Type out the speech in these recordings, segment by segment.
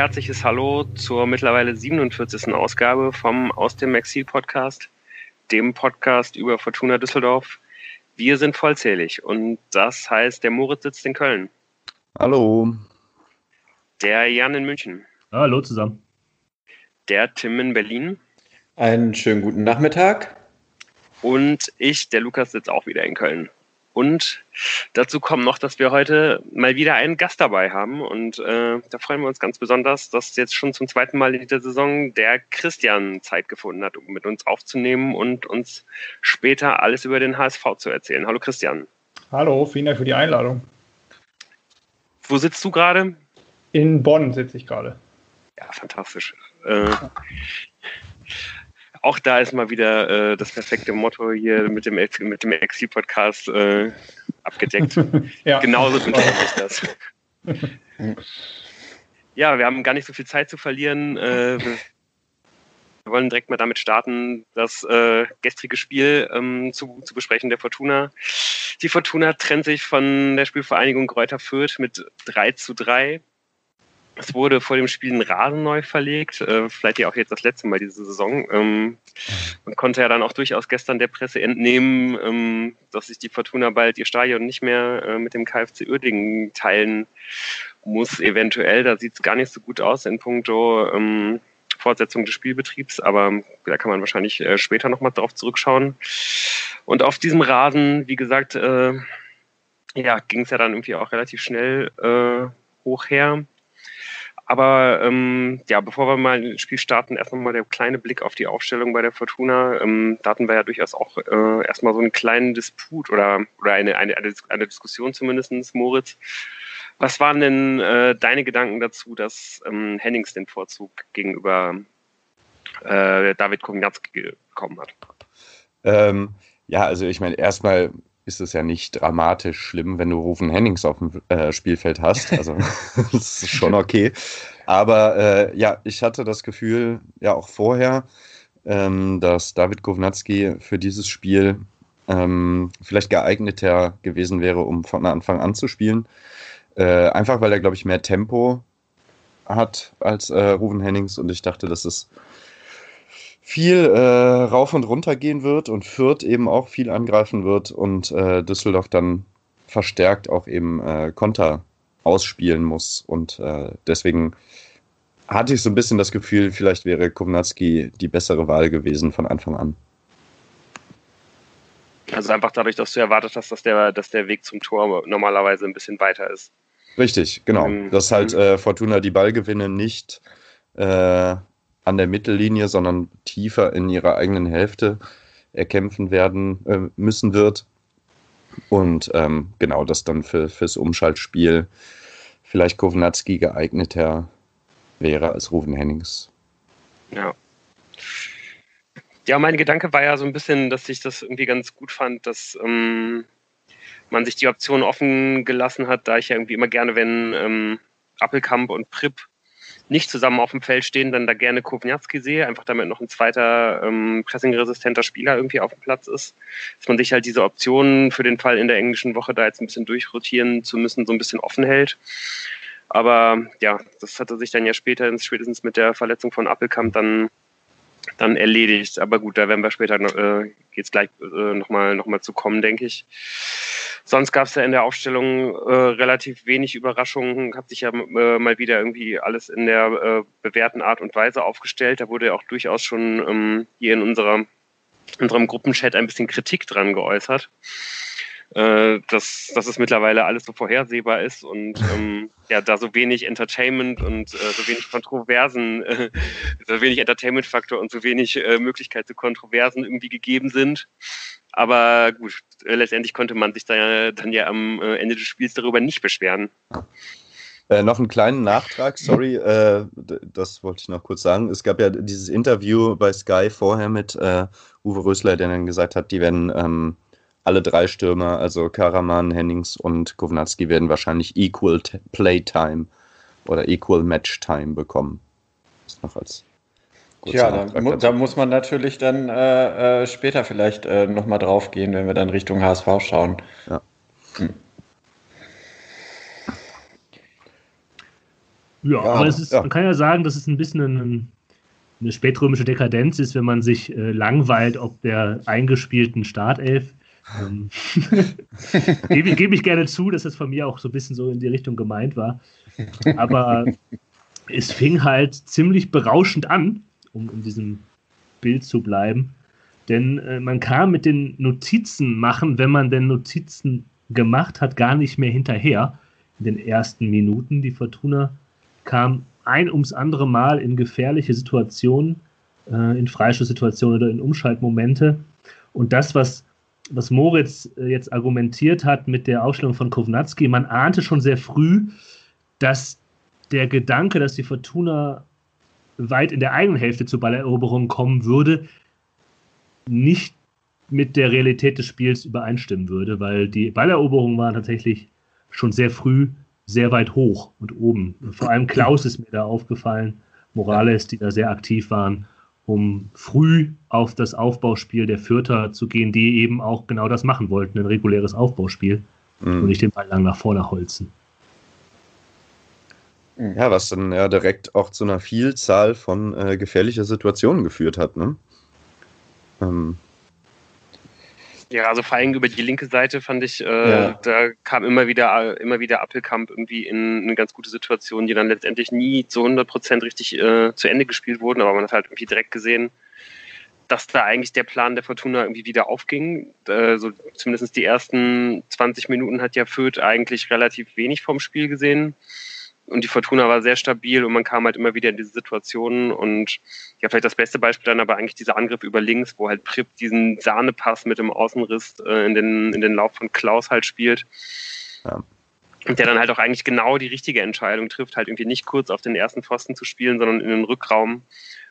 herzliches Hallo zur mittlerweile 47. Ausgabe vom Aus dem Exil Podcast, dem Podcast über Fortuna Düsseldorf. Wir sind vollzählig und das heißt, der Moritz sitzt in Köln. Hallo. Der Jan in München. Hallo zusammen. Der Tim in Berlin. Einen schönen guten Nachmittag. Und ich, der Lukas, sitzt auch wieder in Köln. Und dazu kommt noch, dass wir heute mal wieder einen Gast dabei haben. Und äh, da freuen wir uns ganz besonders, dass jetzt schon zum zweiten Mal in der Saison der Christian Zeit gefunden hat, um mit uns aufzunehmen und uns später alles über den HSV zu erzählen. Hallo Christian. Hallo, vielen Dank für die Einladung. Wo sitzt du gerade? In Bonn sitze ich gerade. Ja, fantastisch. Äh, auch da ist mal wieder äh, das perfekte Motto hier mit dem, mit dem Exil-Podcast äh, abgedeckt. ja. Genauso wünsche ich das. ja, wir haben gar nicht so viel Zeit zu verlieren. Äh, wir wollen direkt mal damit starten, das äh, gestrige Spiel ähm, zu, zu besprechen, der Fortuna. Die Fortuna trennt sich von der Spielvereinigung Kräuter Fürth mit 3 zu 3. Es wurde vor dem Spiel ein Rasen neu verlegt, äh, vielleicht ja auch jetzt das letzte Mal diese Saison. Ähm, man konnte ja dann auch durchaus gestern der Presse entnehmen, ähm, dass sich die Fortuna bald ihr Stadion nicht mehr äh, mit dem KfC Uerdingen teilen muss, eventuell. Da sieht es gar nicht so gut aus in puncto ähm, Fortsetzung des Spielbetriebs, aber da kann man wahrscheinlich äh, später nochmal drauf zurückschauen. Und auf diesem Rasen, wie gesagt, ja, ging es ja dann irgendwie auch relativ schnell hoch her. Aber ähm, ja, bevor wir mal ins Spiel starten, erstmal mal der kleine Blick auf die Aufstellung bei der Fortuna. Ähm, da hatten wir ja durchaus auch äh, erstmal so einen kleinen Disput oder, oder eine, eine, eine Diskussion zumindestens, Moritz. Was waren denn äh, deine Gedanken dazu, dass ähm, Hennings den Vorzug gegenüber äh, David Kognatski bekommen hat? Ähm, ja, also ich meine, erstmal ist es ja nicht dramatisch schlimm, wenn du Rufen Hennings auf dem äh, Spielfeld hast. Also das ist schon okay. Aber äh, ja, ich hatte das Gefühl, ja auch vorher, ähm, dass David Kovnatski für dieses Spiel ähm, vielleicht geeigneter gewesen wäre, um von Anfang an zu spielen. Äh, einfach weil er, glaube ich, mehr Tempo hat als äh, Rufen Hennings und ich dachte, das ist viel äh, rauf und runter gehen wird und Fürth eben auch viel angreifen wird und äh, Düsseldorf dann verstärkt auch eben äh, Konter ausspielen muss. Und äh, deswegen hatte ich so ein bisschen das Gefühl, vielleicht wäre Kovnatski die bessere Wahl gewesen von Anfang an. Also einfach dadurch, dass du erwartet hast, dass der, dass der Weg zum Tor normalerweise ein bisschen weiter ist. Richtig, genau. Ähm, dass halt äh, Fortuna die Ballgewinne nicht äh, an der Mittellinie, sondern tiefer in ihrer eigenen Hälfte erkämpfen werden äh, müssen wird. Und ähm, genau das dann für, fürs Umschaltspiel vielleicht Kovnatski geeigneter wäre als Ruven Hennings. Ja. Ja, mein Gedanke war ja so ein bisschen, dass ich das irgendwie ganz gut fand, dass ähm, man sich die Option offen gelassen hat, da ich ja irgendwie immer gerne, wenn ähm, Appelkamp und Pripp nicht zusammen auf dem Feld stehen, dann da gerne Kovnatski sehe, einfach damit noch ein zweiter ähm, pressingresistenter Spieler irgendwie auf dem Platz ist. Dass man sich halt diese Optionen für den Fall in der englischen Woche da jetzt ein bisschen durchrotieren zu müssen, so ein bisschen offen hält. Aber ja, das hatte sich dann ja später, spätestens mit der Verletzung von Appelkamp dann dann erledigt. Aber gut, da werden wir später, äh, geht's gleich äh, nochmal noch mal zu kommen, denke ich. Sonst gab es ja in der Aufstellung äh, relativ wenig Überraschungen, hat sich ja äh, mal wieder irgendwie alles in der äh, bewährten Art und Weise aufgestellt. Da wurde ja auch durchaus schon ähm, hier in unserer, unserem Gruppenchat ein bisschen Kritik dran geäußert äh, dass, dass es mittlerweile alles so vorhersehbar ist und ähm, ja, da so wenig Entertainment und äh, so wenig Kontroversen, äh, so wenig Entertainment-Faktor und so wenig äh, Möglichkeit zu Kontroversen irgendwie gegeben sind. Aber gut, äh, letztendlich konnte man sich da dann ja am äh, Ende des Spiels darüber nicht beschweren. Äh, noch einen kleinen Nachtrag, sorry, äh, das wollte ich noch kurz sagen. Es gab ja dieses Interview bei Sky vorher mit äh, Uwe Rösler, der dann gesagt hat, die werden ähm, alle drei Stürmer, also Karaman, Hennings und Kovnatski, werden wahrscheinlich Equal Playtime oder Equal Match Time bekommen. Das noch als ja, da, mu da, muss man natürlich dann äh, äh, später vielleicht äh, nochmal drauf gehen, wenn wir dann Richtung HSV schauen. Ja. Hm. Ja, ja aber es ist, ja. man kann ja sagen, dass es ein bisschen ein, eine spätrömische Dekadenz ist, wenn man sich äh, langweilt ob der eingespielten Startelf. Ähm, gebe, gebe ich gerne zu, dass das von mir auch so ein bisschen so in die Richtung gemeint war. Aber es fing halt ziemlich berauschend an, um in diesem Bild zu bleiben. Denn äh, man kam mit den Notizen machen, wenn man denn Notizen gemacht hat, gar nicht mehr hinterher in den ersten Minuten. Die Fortuna kam ein ums andere Mal in gefährliche Situationen, äh, in Freistoßsituationen oder in Umschaltmomente. Und das, was, was Moritz äh, jetzt argumentiert hat mit der Aufstellung von Kovnatski, man ahnte schon sehr früh, dass der Gedanke, dass die Fortuna weit in der eigenen Hälfte zur Balleroberung kommen würde, nicht mit der Realität des Spiels übereinstimmen würde, weil die Balleroberungen waren tatsächlich schon sehr früh sehr weit hoch und oben. Vor allem Klaus ist mir da aufgefallen, Morales, die da sehr aktiv waren, um früh auf das Aufbauspiel der Fürther zu gehen, die eben auch genau das machen wollten, ein reguläres Aufbauspiel mhm. und nicht den Ball lang nach vorne holzen. Ja, was dann ja direkt auch zu einer Vielzahl von äh, gefährlicher Situationen geführt hat. Ne? Ähm, ja, also vor allem über die linke Seite fand ich, äh, ja. da kam immer wieder, immer wieder Appelkamp irgendwie in eine ganz gute Situation, die dann letztendlich nie zu 100 Prozent richtig äh, zu Ende gespielt wurden, aber man hat halt irgendwie direkt gesehen, dass da eigentlich der Plan der Fortuna irgendwie wieder aufging. Äh, so zumindest die ersten 20 Minuten hat ja Fürth eigentlich relativ wenig vom Spiel gesehen und die Fortuna war sehr stabil und man kam halt immer wieder in diese Situationen und ja, vielleicht das beste Beispiel dann aber eigentlich dieser Angriff über links, wo halt Pripp diesen Sahnepass mit dem Außenriss äh, in, den, in den Lauf von Klaus halt spielt. Ja. Und der dann halt auch eigentlich genau die richtige Entscheidung trifft, halt irgendwie nicht kurz auf den ersten Pfosten zu spielen, sondern in den Rückraum,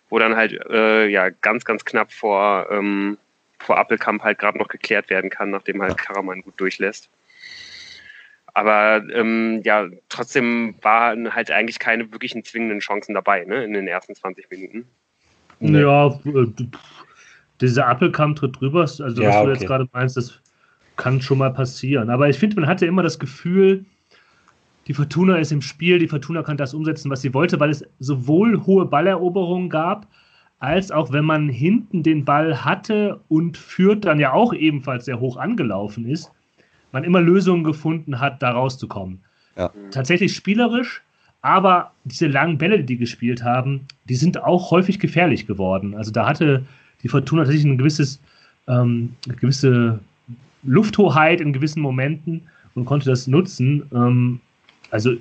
wo dann halt äh, ja ganz, ganz knapp vor, ähm, vor Appelkamp halt gerade noch geklärt werden kann, nachdem halt Karaman gut durchlässt. Aber ähm, ja, trotzdem waren halt eigentlich keine wirklichen zwingenden Chancen dabei, ne, in den ersten 20 Minuten. Ja, äh, dieser Appelkamm tritt drüber, also ja, was du okay. jetzt gerade meinst, das kann schon mal passieren. Aber ich finde, man hatte immer das Gefühl, die Fortuna ist im Spiel, die Fortuna kann das umsetzen, was sie wollte, weil es sowohl hohe Balleroberungen gab, als auch wenn man hinten den Ball hatte und führt dann ja auch ebenfalls sehr hoch angelaufen ist, man immer Lösungen gefunden hat, da rauszukommen. Ja. Tatsächlich spielerisch, aber diese langen Bälle, die die gespielt haben, die sind auch häufig gefährlich geworden. Also da hatte die Fortuna tatsächlich ein gewisses, ähm, eine gewisse Lufthoheit in gewissen Momenten und konnte das nutzen. Ähm, also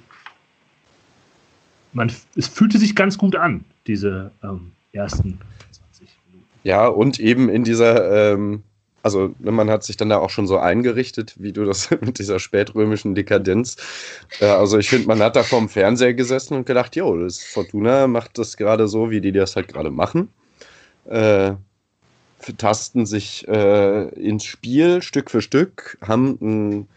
man, es fühlte sich ganz gut an, diese ähm, ersten 20 Minuten. Ja, und eben in dieser ähm, also ne, man hat sich dann da auch schon so eingerichtet, wie du das mit dieser spätrömischen Dekadenz. Äh, also ich finde, man hat da vorm Fernseher gesessen und gedacht, jo, das Fortuna macht das gerade so, wie die das halt gerade machen. Äh, tasten sich äh, ins Spiel Stück für Stück, haben einen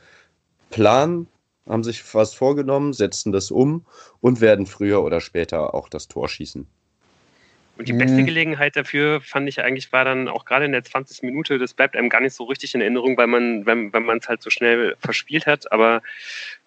Plan, haben sich was vorgenommen, setzen das um und werden früher oder später auch das Tor schießen. Und die beste mhm. Gelegenheit dafür, fand ich eigentlich, war dann auch gerade in der 20 Minute, das bleibt einem gar nicht so richtig in Erinnerung, weil man, wenn, wenn man es halt so schnell verspielt hat, aber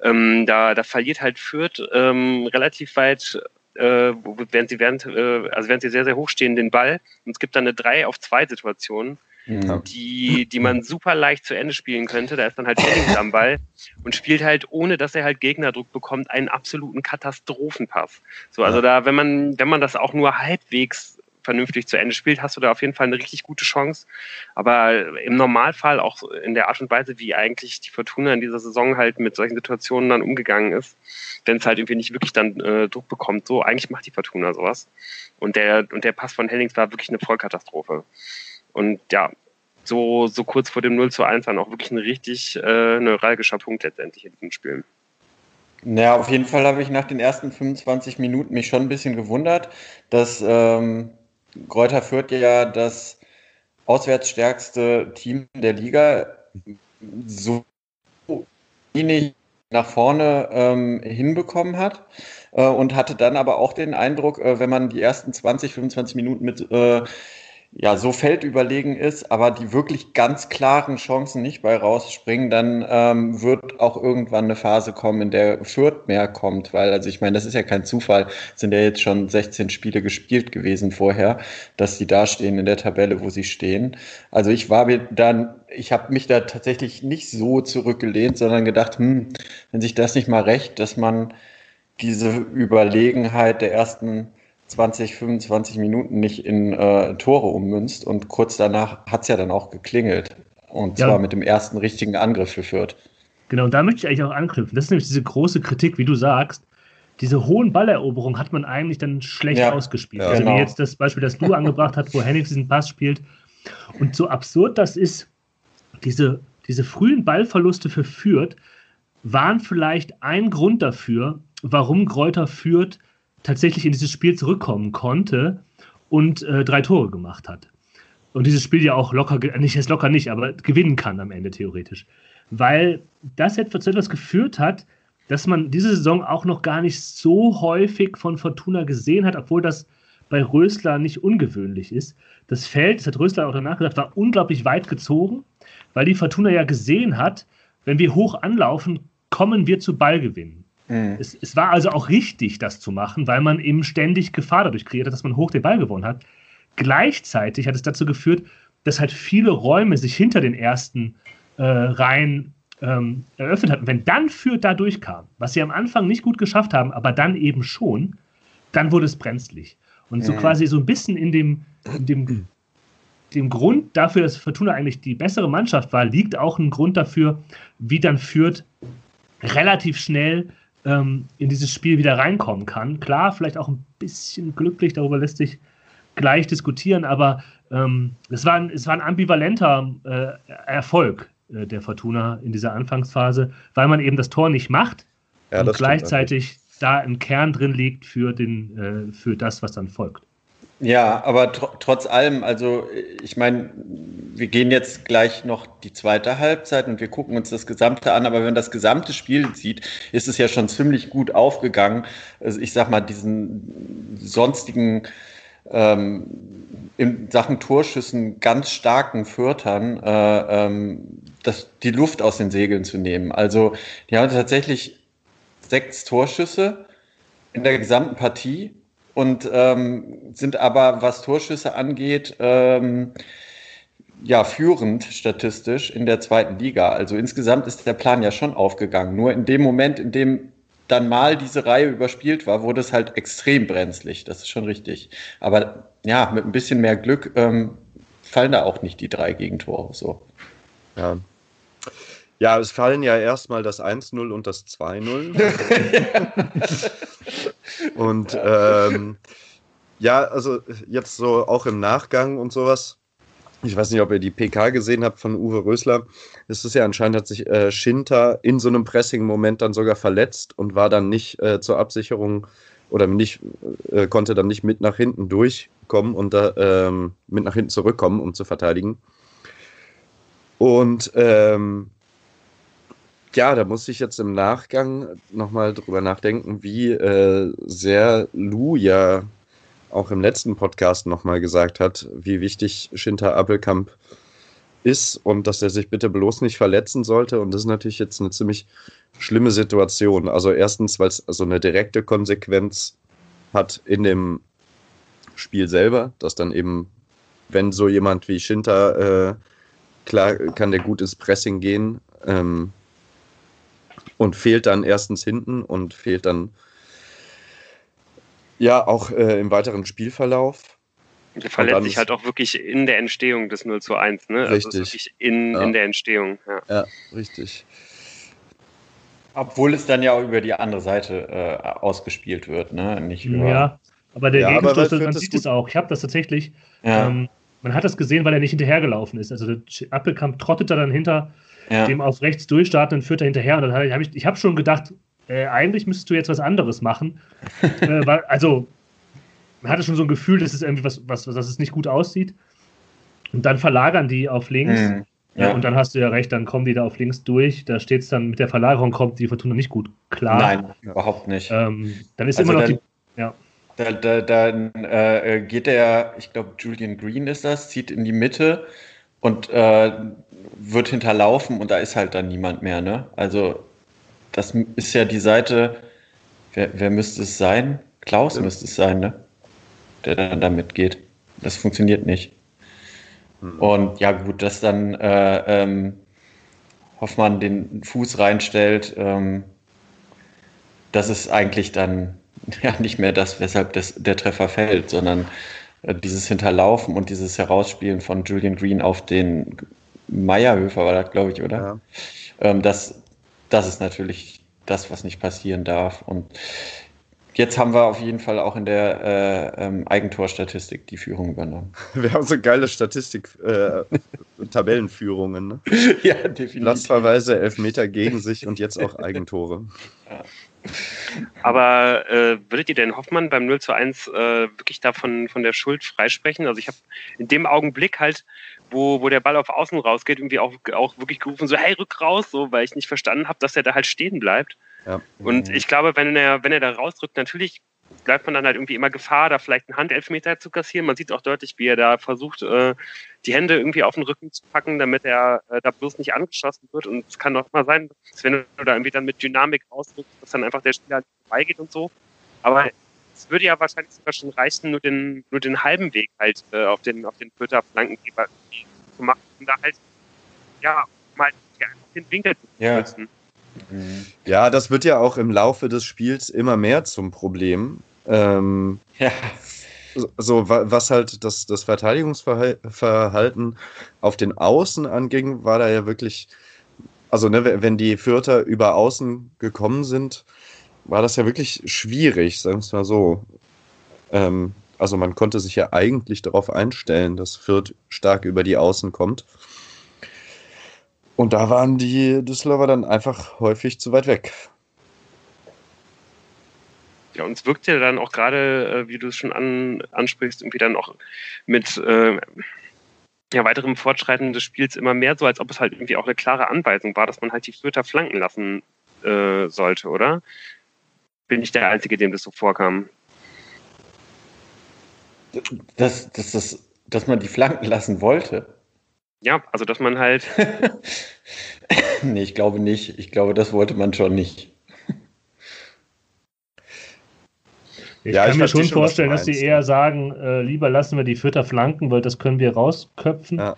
ähm, da, da verliert halt Fürth ähm, relativ weit äh, während sie während, äh, also während sie sehr, sehr hoch stehen, den Ball. Und es gibt dann eine 3 auf 2 Situation ja. die, die man super leicht zu Ende spielen könnte. Da ist dann halt Jennings am Ball und spielt halt, ohne dass er halt Gegnerdruck bekommt, einen absoluten Katastrophenpass. So, also da, wenn man, wenn man das auch nur halbwegs vernünftig zu Ende spielt, hast du da auf jeden Fall eine richtig gute Chance. Aber im Normalfall auch in der Art und Weise, wie eigentlich die Fortuna in dieser Saison halt mit solchen Situationen dann umgegangen ist, wenn es halt irgendwie nicht wirklich dann äh, Druck bekommt, so eigentlich macht die Fortuna sowas. Und der, und der Pass von Hennings war wirklich eine Vollkatastrophe. Und ja, so, so kurz vor dem 0 zu 1 dann auch wirklich ein richtig äh, neuralgischer Punkt letztendlich in diesem Spiel. Naja, auf jeden Fall habe ich nach den ersten 25 Minuten mich schon ein bisschen gewundert, dass ähm, Kräuter Fürth ja das auswärtsstärkste Team der Liga so wenig nach vorne ähm, hinbekommen hat äh, und hatte dann aber auch den Eindruck, äh, wenn man die ersten 20, 25 Minuten mit äh, ja, so feldüberlegen ist, aber die wirklich ganz klaren Chancen nicht bei rausspringen, dann ähm, wird auch irgendwann eine Phase kommen, in der Fürth mehr kommt, weil, also ich meine, das ist ja kein Zufall, sind ja jetzt schon 16 Spiele gespielt gewesen vorher, dass sie da stehen in der Tabelle, wo sie stehen. Also ich war mir dann, ich habe mich da tatsächlich nicht so zurückgelehnt, sondern gedacht, hm, wenn sich das nicht mal recht, dass man diese Überlegenheit der ersten 20, 25 Minuten nicht in äh, Tore ummünzt und kurz danach hat es ja dann auch geklingelt. Und zwar mit dem ersten richtigen Angriff für Fürth. Genau, und da möchte ich eigentlich auch anknüpfen. Das ist nämlich diese große Kritik, wie du sagst. Diese hohen Balleroberungen hat man eigentlich dann schlecht ja, ausgespielt. Ja, also genau. wie jetzt das Beispiel, das du angebracht hast, wo Hennig diesen Pass spielt. Und so absurd das ist, diese, diese frühen Ballverluste für Fürth waren vielleicht ein Grund dafür, warum Kräuter Fürth tatsächlich in dieses Spiel zurückkommen konnte und äh, drei Tore gemacht hat. Und dieses Spiel ja auch locker, nicht jetzt locker nicht, aber gewinnen kann am Ende theoretisch. Weil das etwas, zu etwas geführt hat, dass man diese Saison auch noch gar nicht so häufig von Fortuna gesehen hat, obwohl das bei Rösler nicht ungewöhnlich ist. Das Feld, das hat Rösler auch danach gesagt, war unglaublich weit gezogen, weil die Fortuna ja gesehen hat, wenn wir hoch anlaufen, kommen wir zu Ballgewinnen. Mhm. Es, es, war also auch richtig, das zu machen, weil man eben ständig Gefahr dadurch kreiert hat, dass man hoch den Ball gewonnen hat. Gleichzeitig hat es dazu geführt, dass halt viele Räume sich hinter den ersten äh, Reihen ähm, eröffnet hatten. Wenn dann Fürth da durchkam, was sie am Anfang nicht gut geschafft haben, aber dann eben schon, dann wurde es brenzlig. Und so mhm. quasi so ein bisschen in dem, in dem, dem Grund dafür, dass Fortuna eigentlich die bessere Mannschaft war, liegt auch ein Grund dafür, wie dann Fürth relativ schnell ähm, in dieses Spiel wieder reinkommen kann. Klar, vielleicht auch ein bisschen glücklich, darüber lässt sich gleich diskutieren, aber ähm, es, war ein, es war ein ambivalenter äh, Erfolg äh, der Fortuna in dieser Anfangsphase, weil man eben das Tor nicht macht ja, und gleichzeitig da ein Kern drin liegt für, den, äh, für das, was dann folgt. Ja, aber tr trotz allem, also ich meine, wir gehen jetzt gleich noch die zweite Halbzeit und wir gucken uns das Gesamte an, aber wenn man das gesamte Spiel sieht, ist es ja schon ziemlich gut aufgegangen. Also ich sag mal, diesen sonstigen ähm, in Sachen Torschüssen ganz starken Fürtern äh, ähm, das, die Luft aus den Segeln zu nehmen. Also die haben tatsächlich sechs Torschüsse in der gesamten Partie und ähm, sind aber, was Torschüsse angeht, ähm, ja, führend statistisch in der zweiten Liga. Also insgesamt ist der Plan ja schon aufgegangen. Nur in dem Moment, in dem dann mal diese Reihe überspielt war, wurde es halt extrem brenzlig. Das ist schon richtig. Aber ja, mit ein bisschen mehr Glück ähm, fallen da auch nicht die drei Gegentore so. Ja. Ja, es fallen ja erstmal das 1-0 und das 2-0. Und ähm, ja, also jetzt so auch im Nachgang und sowas. Ich weiß nicht, ob ihr die PK gesehen habt von Uwe Rösler. Es ist ja anscheinend, hat sich äh, Schinter in so einem Pressing-Moment dann sogar verletzt und war dann nicht äh, zur Absicherung oder nicht, äh, konnte dann nicht mit nach hinten durchkommen und da, ähm, mit nach hinten zurückkommen, um zu verteidigen. Und ähm, ja, da muss ich jetzt im Nachgang nochmal drüber nachdenken, wie äh, sehr Lou ja auch im letzten Podcast nochmal gesagt hat, wie wichtig Schinter Appelkamp ist und dass er sich bitte bloß nicht verletzen sollte. Und das ist natürlich jetzt eine ziemlich schlimme Situation. Also erstens, weil es so eine direkte Konsequenz hat in dem Spiel selber, dass dann eben, wenn so jemand wie Schinter, äh, klar kann der gut ins Pressing gehen, ähm, und fehlt dann erstens hinten und fehlt dann ja auch äh, im weiteren Spielverlauf. Der verletzt sich halt auch wirklich in der Entstehung des 0 zu 1, ne? Also richtig. Also wirklich in, ja. in der Entstehung. Ja. ja, richtig. Obwohl es dann ja auch über die andere Seite äh, ausgespielt wird, ne? Nicht über ja, aber der ja, Gegenstoß, man sieht es auch. Ich habe das tatsächlich. Ja. Ähm, man hat das gesehen, weil er nicht hinterhergelaufen ist. Also der Appelkamp trottet da dann hinter ja. dem auf rechts durchstarten und führt er hinterher. Und dann habe ich, ich habe schon gedacht, äh, eigentlich müsstest du jetzt was anderes machen. äh, weil, also, man hatte schon so ein Gefühl, dass es irgendwie was, was, dass es nicht gut aussieht. Und dann verlagern die auf links. Mhm. Ja. und dann hast du ja recht, dann kommen die da auf links durch. Da steht es dann, mit der Verlagerung kommt die Fortuna nicht gut klar. Nein, überhaupt nicht. Ähm, dann ist also immer noch dann, die. Ja. Da, da, da äh, geht der, ich glaube, Julian Green ist das, zieht in die Mitte und äh, wird hinterlaufen und da ist halt dann niemand mehr. Ne? Also das ist ja die Seite, wer, wer müsste es sein? Klaus müsste es sein, ne? der dann da mitgeht. Das funktioniert nicht. Mhm. Und ja gut, dass dann äh, ähm, Hoffmann den Fuß reinstellt, ähm, das ist eigentlich dann ja nicht mehr das, weshalb das, der Treffer fällt, sondern äh, dieses Hinterlaufen und dieses Herausspielen von Julian Green auf den Meierhöfer war das, glaube ich, oder? Ja. Ähm, das, das ist natürlich das, was nicht passieren darf. Und jetzt haben wir auf jeden Fall auch in der äh, ähm, Eigentorstatistik die Führung übernommen. Wir haben so geile Statistik, äh. Ne? ja, definitiv. Lastverweise, Elfmeter gegen sich und jetzt auch Eigentore. Ja. Aber äh, würdet ihr denn Hoffmann beim 0 zu 1 äh, wirklich davon von der Schuld freisprechen? Also ich habe in dem Augenblick halt, wo, wo der Ball auf Außen rausgeht, irgendwie auch, auch wirklich gerufen, so hey, rück raus, so, weil ich nicht verstanden habe, dass er da halt stehen bleibt. Ja. Und ich glaube, wenn er, wenn er da rausdrückt, natürlich bleibt man dann halt irgendwie immer Gefahr, da vielleicht einen Handelfmeter zu kassieren. Man sieht auch deutlich, wie er da versucht, äh, die Hände irgendwie auf den Rücken zu packen, damit er äh, da bloß nicht angeschossen wird. Und es kann doch mal sein, dass wenn du da irgendwie dann mit Dynamik rausdrückst, dass dann einfach der Spieler vorbeigeht und so. Aber es würde ja wahrscheinlich sogar schon reichen, nur den, nur den halben Weg halt äh, auf den, auf den Twitter Flankengeber zu machen, um da halt, ja, mal den Winkel zu ja. nutzen. Mhm. Ja, das wird ja auch im Laufe des Spiels immer mehr zum Problem. Ähm, ja. So, was halt das, das Verteidigungsverhalten auf den Außen anging, war da ja wirklich, also ne, wenn die Fürther über Außen gekommen sind, war das ja wirklich schwierig, sagen wir es mal so. Ähm, also man konnte sich ja eigentlich darauf einstellen, dass Fürth stark über die Außen kommt. Und da waren die Düsseldorfer dann einfach häufig zu weit weg. Ja, und es wirkt ja dann auch gerade, äh, wie du es schon an, ansprichst, irgendwie dann auch mit äh, ja, weiterem Fortschreiten des Spiels immer mehr so, als ob es halt irgendwie auch eine klare Anweisung war, dass man halt die Fürther flanken lassen äh, sollte, oder? Bin ich der Einzige, dem das so vorkam? Dass, dass, dass, dass man die flanken lassen wollte? Ja, also dass man halt. nee, ich glaube nicht. Ich glaube, das wollte man schon nicht. Ich ja, kann ich mir schon vorstellen, dass sie eher sagen, äh, lieber lassen wir die Vierter flanken, weil das können wir rausköpfen, ja.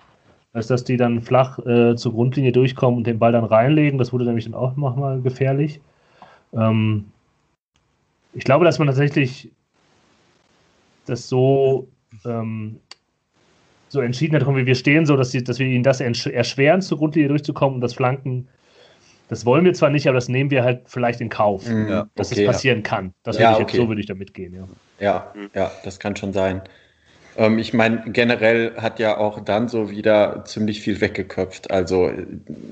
als dass die dann flach äh, zur Grundlinie durchkommen und den Ball dann reinlegen. Das wurde nämlich dann auch nochmal gefährlich. Ähm, ich glaube, dass man tatsächlich das so ähm, so entschieden hat, wie wir stehen, so dass, sie, dass wir ihnen das erschweren, zur Grundlinie durchzukommen und das Flanken. Das wollen wir zwar nicht, aber das nehmen wir halt vielleicht in Kauf, mhm. ja, dass okay, es passieren ja. kann. Das ja, würde ich okay. so würde ich damit gehen, ja. Ja, ja, das kann schon sein. Ähm, ich meine, generell hat ja auch dann so wieder ziemlich viel weggeköpft. Also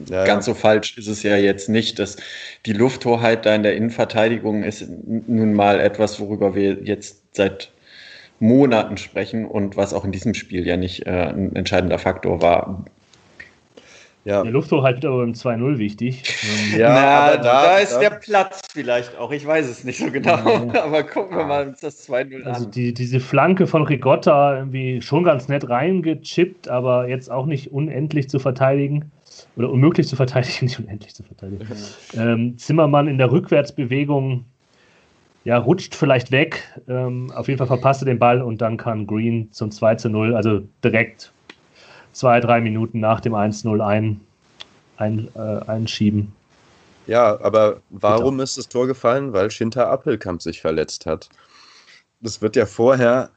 ja, ganz so falsch ist es ja jetzt nicht, dass die Lufthoheit da in der Innenverteidigung ist nun mal etwas, worüber wir jetzt seit Monaten sprechen und was auch in diesem Spiel ja nicht äh, ein entscheidender Faktor war. Ja. Der Lufthoheit wird aber beim 2-0 wichtig. ja, Na, da, da ist da, der Platz vielleicht auch. Ich weiß es nicht so genau. Ja. aber gucken wir mal uns das 2-0 an. Also die, diese Flanke von Rigotta irgendwie schon ganz nett reingechippt, aber jetzt auch nicht unendlich zu verteidigen. Oder unmöglich zu verteidigen, nicht unendlich zu verteidigen. ähm, Zimmermann in der Rückwärtsbewegung ja, rutscht vielleicht weg. Ähm, auf jeden Fall verpasst er den Ball und dann kann Green zum 2 zu 0, also direkt zwei, drei Minuten nach dem 1-0 ein, ein, äh, einschieben. Ja, aber warum Bitte. ist das Tor gefallen? Weil Schinter Appelkamp sich verletzt hat. Das wird ja vorher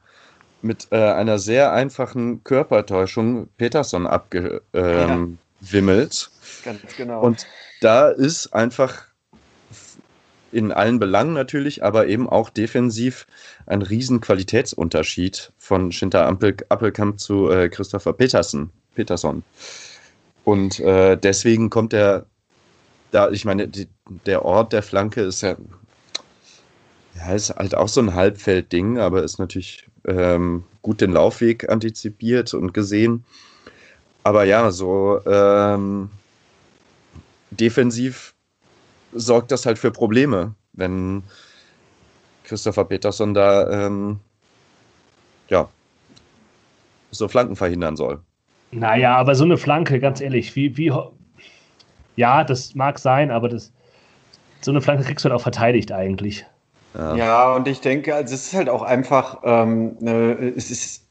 mit äh, einer sehr einfachen Körpertäuschung Peterson abgewimmelt. Ähm, ja. Ganz genau. Und da ist einfach in allen Belangen natürlich, aber eben auch defensiv ein riesen Qualitätsunterschied von Schinter Appelkamp zu äh, Christopher Peterson, Peterson. Und äh, deswegen kommt er da, ich meine, die, der Ort der Flanke ist ja, ja, ist halt auch so ein Halbfeldding, aber ist natürlich ähm, gut den Laufweg antizipiert und gesehen. Aber ja, so ähm, defensiv sorgt das halt für Probleme, wenn Christopher Peterson da ähm, ja, so Flanken verhindern soll. Naja, aber so eine Flanke, ganz ehrlich, wie, wie ja, das mag sein, aber das, so eine Flanke kriegst du halt auch verteidigt eigentlich. Ja. ja, und ich denke, also es ist halt auch einfach, ähm, ne, es ist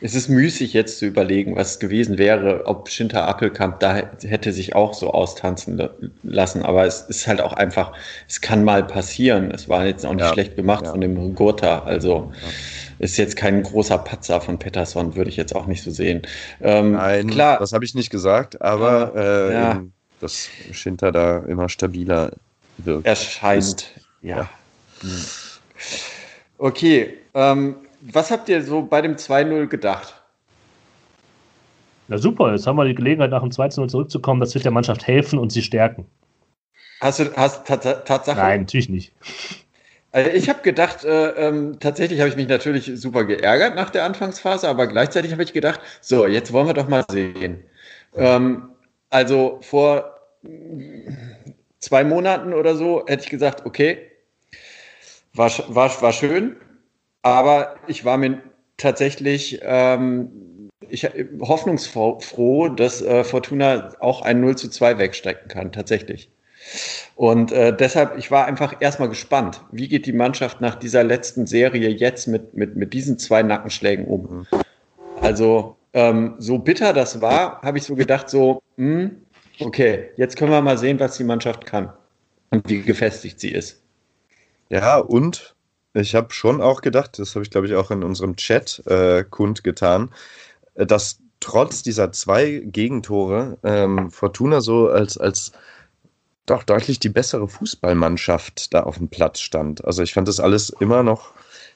es ist müßig jetzt zu überlegen, was gewesen wäre, ob Schinter Appelkamp da hätte sich auch so austanzen lassen. Aber es ist halt auch einfach, es kann mal passieren. Es war jetzt auch nicht ja. schlecht gemacht ja. von dem Gurta. Also ja. ist jetzt kein großer Patzer von Pettersson, würde ich jetzt auch nicht so sehen. Ähm, Nein, klar. das habe ich nicht gesagt, aber äh, eben, dass Schinter da immer stabiler wirkt. Erscheint, ja. Hm. Okay, ähm, was habt ihr so bei dem 2-0 gedacht? Na super, jetzt haben wir die Gelegenheit, nach dem 2-0 zurückzukommen. Das wird der Mannschaft helfen und sie stärken. Hast du hast Tatsache? Nein, natürlich nicht. Also ich habe gedacht, äh, ähm, tatsächlich habe ich mich natürlich super geärgert nach der Anfangsphase, aber gleichzeitig habe ich gedacht, so, jetzt wollen wir doch mal sehen. Ähm, also vor zwei Monaten oder so hätte ich gesagt, okay, war, war, war schön, aber ich war mir tatsächlich ähm, ich, hoffnungsfroh, dass äh, Fortuna auch ein 0 zu 2 wegstecken kann, tatsächlich. Und äh, deshalb, ich war einfach erstmal gespannt, wie geht die Mannschaft nach dieser letzten Serie jetzt mit, mit, mit diesen zwei Nackenschlägen um. Mhm. Also, ähm, so bitter das war, habe ich so gedacht, so, mh, hm, okay, jetzt können wir mal sehen, was die Mannschaft kann und wie gefestigt sie ist. Ja, und ich habe schon auch gedacht, das habe ich glaube ich auch in unserem Chat äh, kundgetan, äh, dass trotz dieser zwei Gegentore ähm, Fortuna so als, als doch deutlich die bessere Fußballmannschaft da auf dem Platz stand. Also ich fand das alles immer noch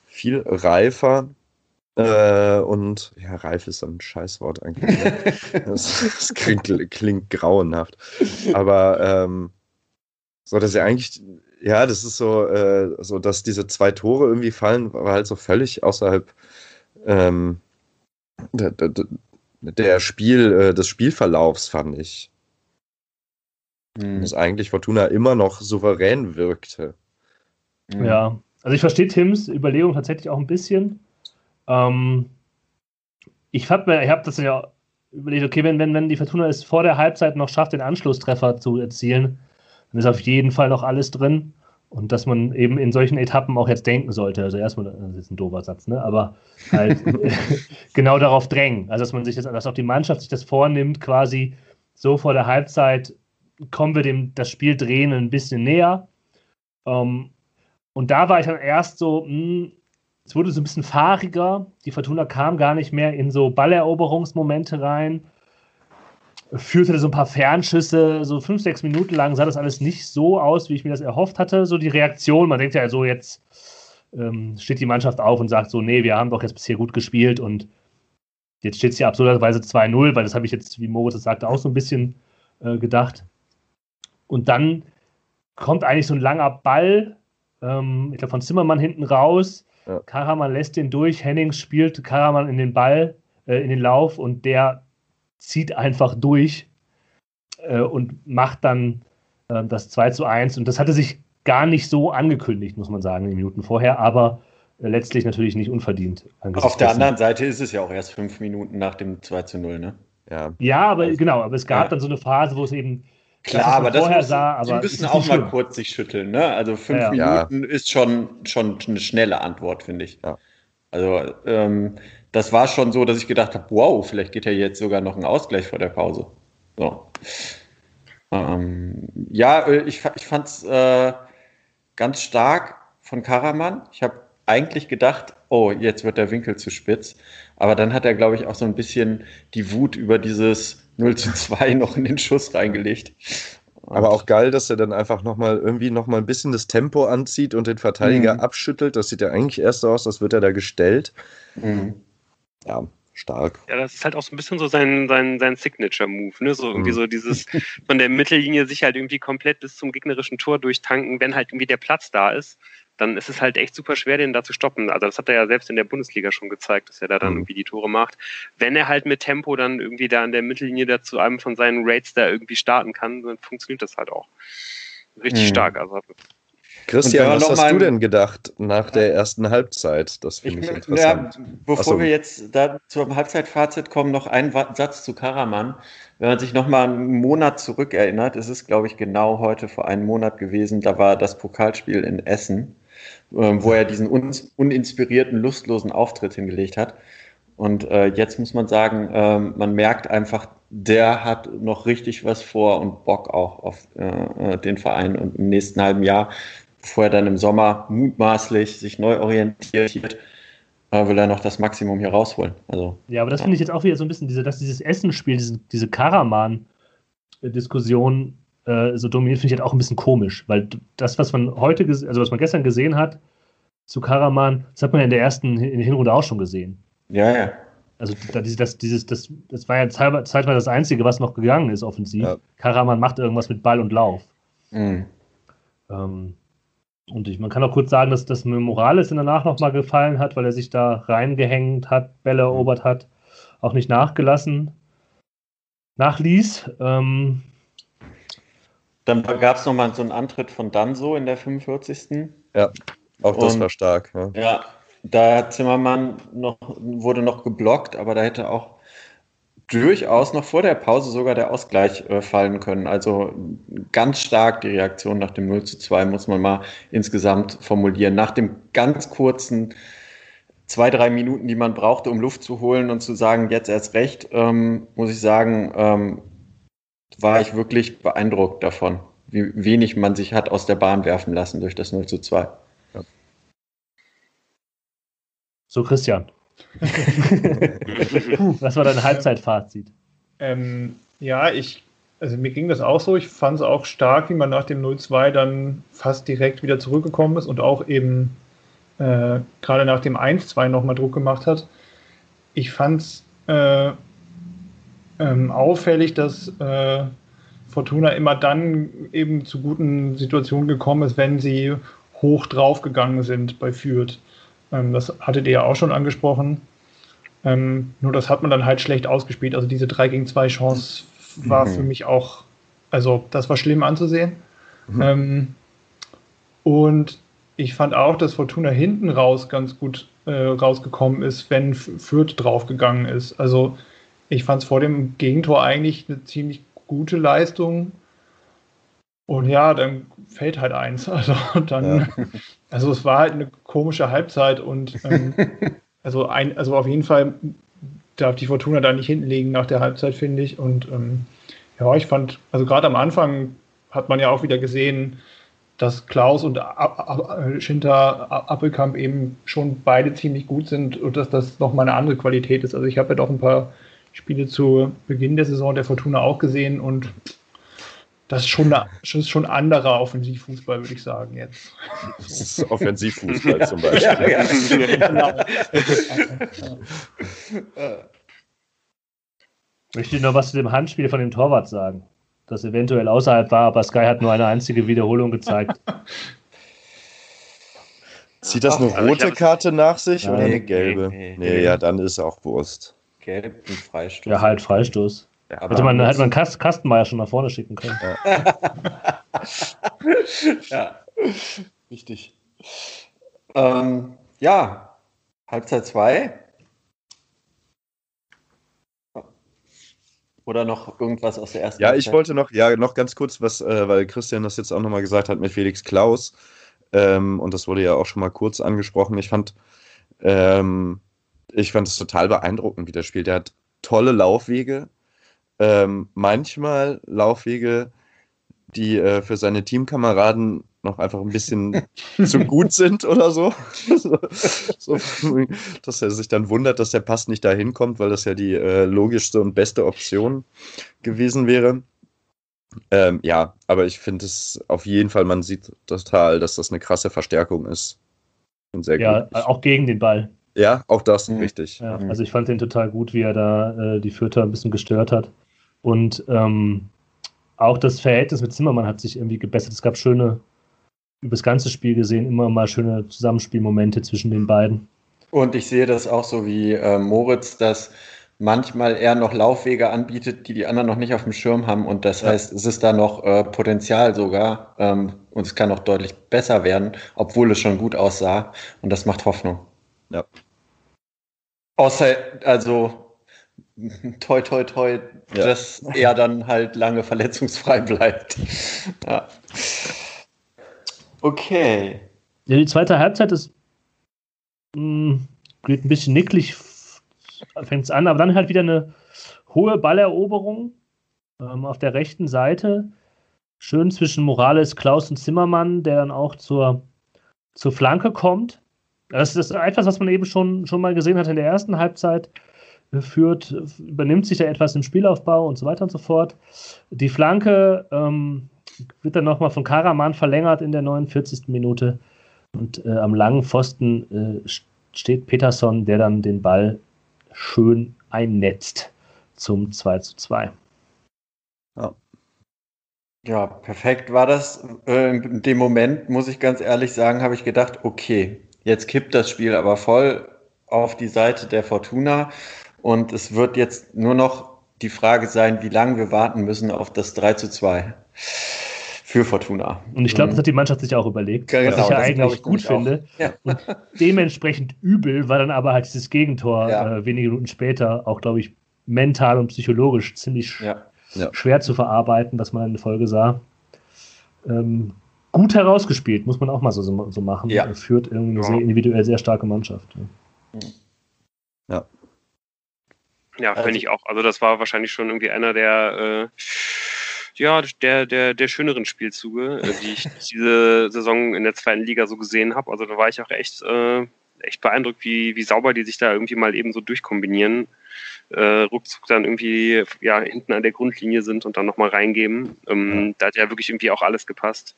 viel reifer. Äh, und ja, reif ist ein Scheißwort eigentlich. Ne? das, das klingt, klingt, grauenhaft. Aber ähm, so, dass er eigentlich ja, das ist so, äh, so, dass diese zwei Tore irgendwie fallen, war halt so völlig außerhalb ähm, der, der, der Spiel, äh, des Spielverlaufs, fand ich. Hm. Dass eigentlich Fortuna immer noch souverän wirkte. Hm. Ja, also ich verstehe Tims Überlegung tatsächlich auch ein bisschen. Ähm, ich habe hab das ja überlegt, okay, wenn, wenn, wenn die Fortuna es vor der Halbzeit noch schafft, den Anschlusstreffer zu erzielen, dann ist auf jeden Fall noch alles drin. Und dass man eben in solchen Etappen auch jetzt denken sollte. Also erstmal, das ist ein doofer Satz, ne? Aber halt genau darauf drängen. Also dass man sich das, dass auch die Mannschaft sich das vornimmt, quasi so vor der Halbzeit kommen wir dem das Spiel drehen ein bisschen näher. Um, ähm, und da war ich dann erst so, mh, hm, es wurde so ein bisschen fahriger. Die Fortuna kam gar nicht mehr in so Balleroberungsmomente rein führte so ein paar Fernschüsse, so fünf, sechs Minuten lang sah das alles nicht so aus, wie ich mir das erhofft hatte. So die Reaktion, man denkt ja so, jetzt ähm, steht die Mannschaft auf und sagt so, nee, wir haben doch jetzt bisher gut gespielt und jetzt steht es ja absurderweise 2-0, weil das habe ich jetzt, wie Moritz das sagte, auch so ein bisschen äh, gedacht. Und dann kommt eigentlich so ein langer Ball, ähm, ich glaube von Zimmermann hinten raus. Ja. Karaman lässt den durch, Hennings spielt Karaman in den Ball, äh, in den Lauf und der zieht einfach durch äh, und macht dann äh, das 2 zu 1. Und das hatte sich gar nicht so angekündigt, muss man sagen, in den Minuten vorher, aber äh, letztlich natürlich nicht unverdient. Auf der anderen Seite ist es ja auch erst fünf Minuten nach dem 2 zu 0, ne? Ja, ja aber also, genau, aber es gab ja. dann so eine Phase, wo es eben Klar, aber das müssen, sah, aber die müssen auch mal schlimm. kurz sich schütteln. Ne? Also fünf ja, Minuten ja. ist schon, schon eine schnelle Antwort, finde ich. Ja. Also ähm, das war schon so, dass ich gedacht habe, wow, vielleicht geht ja jetzt sogar noch ein Ausgleich vor der Pause. So. Ähm, ja, äh, ich, ich fand es äh, ganz stark von Karaman. Ich habe eigentlich gedacht, oh, jetzt wird der Winkel zu spitz. Aber dann hat er, glaube ich, auch so ein bisschen die Wut über dieses 0 zu 2 noch in den Schuss reingelegt. Aber auch geil, dass er dann einfach nochmal irgendwie nochmal ein bisschen das Tempo anzieht und den Verteidiger mhm. abschüttelt. Das sieht ja eigentlich erst so aus, als wird er da gestellt. Mhm ja, stark. Ja, das ist halt auch so ein bisschen so sein, sein, sein Signature-Move, ne? So irgendwie mhm. so dieses von der Mittellinie sich halt irgendwie komplett bis zum gegnerischen Tor durchtanken, wenn halt irgendwie der Platz da ist, dann ist es halt echt super schwer, den da zu stoppen. Also das hat er ja selbst in der Bundesliga schon gezeigt, dass er da dann mhm. irgendwie die Tore macht. Wenn er halt mit Tempo dann irgendwie da an der Mittellinie da zu einem von seinen Raids da irgendwie starten kann, dann funktioniert das halt auch. Richtig mhm. stark. Also Christian, was hast mal- du denn gedacht nach der ersten Halbzeit? Das Ich, finde ich, ja, interessant. bevor Ach so. wir jetzt da zum Halbzeitfazit kommen, noch ein Satz zu Karaman. Wenn man sich noch mal einen Monat zurückerinnert, es ist, glaube ich, genau heute vor einem Monat gewesen, da war das Pokalspiel in Essen, ähm, wo er diesen un uninspirierten, lustlosen Auftritt hingelegt hat. Und äh, jetzt muss man sagen, ähm, man merkt einfach, der hat noch richtig was vor und Bock auch auf äh, äh, den Verein. Und im nächsten halben Jahr, bevor er dann im Sommer mutmaßlich sich neu orientiert, äh, will er noch das Maximum hier rausholen. Also Ja, aber das finde ich jetzt auch wieder so ein bisschen, diese, dass dieses Essenspiel, diese, diese Karaman-Diskussion äh, so dominiert, finde ich halt auch ein bisschen komisch, weil das, was man heute, also was man gestern gesehen hat zu Karaman, das hat man ja in der ersten, in der Hinrunde auch schon gesehen. ja, ja. Also da, dieses, das, dieses, das, das war ja zeitweise zeitweise das Einzige, was noch gegangen ist, offensiv. Ja. Karaman macht irgendwas mit Ball und Lauf. Mhm. Ähm, und ich, man kann auch kurz sagen, dass das mir Morales danach nochmal gefallen hat, weil er sich da reingehängt hat, Bälle erobert hat, auch nicht nachgelassen, nachließ. Ähm, Dann gab es nochmal so einen Antritt von Danso in der 45. Auch das Und- war stark. Ja. Ja, da hat Zimmermann noch, wurde noch geblockt, aber da hätte auch durchaus noch vor der Pause sogar der Ausgleich äh, fallen können. Also ganz stark die Reaktion nach dem 0 zu 2 muss man mal insgesamt formulieren. Nach dem ganz kurzen zwei, drei Minuten, die man brauchte, um Luft zu holen und zu sagen, jetzt erst recht, ähm, muss ich sagen, ähm, war ich wirklich beeindruckt davon, wie wenig man sich hat aus der Bahn werfen lassen durch das 0 zu 2. so, Christian. Was war dein Halbzeitfazit? Ähm, ja, ich, also mir ging das auch so. Ich fand es auch stark, wie man nach dem 0-2 dann fast direkt wieder zurückgekommen ist und auch eben äh, gerade nach dem 1-2 nochmal Druck gemacht hat. Ich fand es äh, ähm, auffällig, dass äh, Fortuna immer dann eben zu guten Situationen gekommen ist, wenn sie hoch draufgegangen sind bei Fürth. Ähm, das hattet ihr ja auch schon angesprochen. Ähm, nur das hat man dann halt schlecht ausgespielt. Also diese 3 gegen 2 Chance war Mhm. für mich auch, also das war schlimm anzusehen. Ähm, und ich fand auch, dass Fortuna hinten raus ganz gut äh, rausgekommen ist, wenn Fürth draufgegangen ist. Also ich fand es vor dem Gegentor eigentlich eine ziemlich gute Leistung. Und ja, dann fällt halt eins. Also dann, Ja. also es war halt eine komische Halbzeit und ähm, also ein, also auf jeden Fall darf die Fortuna da nicht hinten liegen nach der Halbzeit, finde ich. Und ähm, ja, ich fand, also gerade am Anfang hat man ja auch wieder gesehen, dass Klaus und Schinter Appelkamp eben schon beide ziemlich gut sind und dass das nochmal eine andere Qualität ist. Also ich habe ja doch ein paar Spiele zu Beginn der Saison der Fortuna auch gesehen und das ist schon, eine, ist schon anderer Offensivfußball, würde ich sagen jetzt. Das ist Offensivfußball zum Beispiel. Ja, ja. Genau. Möchte ich noch was zu dem Handspiel von dem Torwart sagen? Das eventuell außerhalb war, aber Sky hat nur eine einzige Wiederholung gezeigt. Zieht das eine Ach, rote Karte nach sich oder Nee, eine gelbe? nee, Nee, nee. ja, dann ist auch Wurst. Gelb und Freistoß. Ja, halt Freistoß. Aber Hätte man, hätte man Kast, Kastenmeier schon nach vorne schicken können. ja, richtig. Ähm, ja, Halbzeit 2. Oder noch irgendwas aus der ersten Ja, ich Halbzeit? wollte noch, ja, noch ganz kurz was, äh, weil Christian das jetzt auch nochmal gesagt hat mit Felix Klaus. Ähm, und das wurde ja auch schon mal kurz angesprochen. Ich fand, ähm, ich fand es total beeindruckend, wie der spielt. Der hat tolle Laufwege. Ähm, manchmal Laufwege, die äh, für seine Teamkameraden noch einfach ein bisschen zu gut sind oder so. so. Dass er sich dann wundert, dass der Pass nicht dahin kommt, weil das ja die äh, logischste und beste Option gewesen wäre. Ähm, ja, aber ich finde es auf jeden Fall, man sieht total, dass das eine krasse Verstärkung ist. Und sehr Ja, gut. auch gegen den Ball. Ja, auch das, Mhm. richtig. Ja, Mhm. also ich fand den total gut, wie er da äh, die Fürther ein bisschen gestört hat. Und ähm, auch das Verhältnis mit Zimmermann hat sich irgendwie gebessert. Es gab schöne, über das ganze Spiel gesehen, immer mal schöne Zusammenspielmomente zwischen den beiden. Und ich sehe das auch so wie äh, Moritz, dass manchmal eher noch Laufwege anbietet, die die anderen noch nicht auf dem Schirm haben. Und das ja. heißt, es ist da noch äh, Potenzial sogar ähm, und es kann auch deutlich besser werden, obwohl es schon gut aussah. Und das macht Hoffnung. Ja. Außer, also, toi, toi, toi, ja. dass er dann halt lange verletzungsfrei bleibt. ja. Okay. Ja, die zweite Halbzeit ist mh, hm, geht ein bisschen nicklig fängt es an, aber dann halt wieder eine hohe Balleroberung ähm, auf der rechten Seite. Schön zwischen Morales, Klaus und Zimmermann, der dann auch zur, zur Flanke kommt. Das ist etwas, was man eben schon, schon mal gesehen hat in der ersten Halbzeit. Führt, übernimmt sich da etwas im Spielaufbau und so weiter und so fort. Die Flanke ähm, wird dann nochmal von Karaman verlängert in der 49. Minute. Und äh, am langen Pfosten äh, steht Peterson, der dann den Ball schön einnetzt zum 2 zu 2. Ja. Ja, perfekt war das. Äh, in dem Moment, muss ich ganz ehrlich sagen, habe ich gedacht, okay, jetzt kippt das Spiel aber voll auf die Seite der Fortuna und es wird jetzt nur noch die Frage sein, wie lange wir warten müssen auf das 3 zu 2 für Fortuna. Und ich glaube, das hat die Mannschaft sich auch überlegt, genau, was ich ja eigentlich ich gut finde. Ja. Und dementsprechend übel war dann aber halt dieses Gegentor ja. äh, wenige Minuten später auch, glaube ich, mental und psychologisch ziemlich ja. schwer zu verarbeiten, was man in der Folge sah. Ähm, gut herausgespielt, muss man auch mal so, so machen. Ja. Er führt irgendwie eine sehr individuell sehr starke Mannschaft. Ja. Ja, finde also, ich auch. Also das war wahrscheinlich schon irgendwie einer der äh, ja, der, der, der schöneren Spielzüge, äh, die ich diese Saison in der zweiten Liga so gesehen habe. Also da war ich auch echt, äh, echt beeindruckt, wie, wie sauber die sich da irgendwie mal eben so durchkombinieren. Äh, ruckzuck dann irgendwie ja, hinten an der Grundlinie sind und dann nochmal reingeben. Ähm. Da hat ja wirklich irgendwie auch alles gepasst.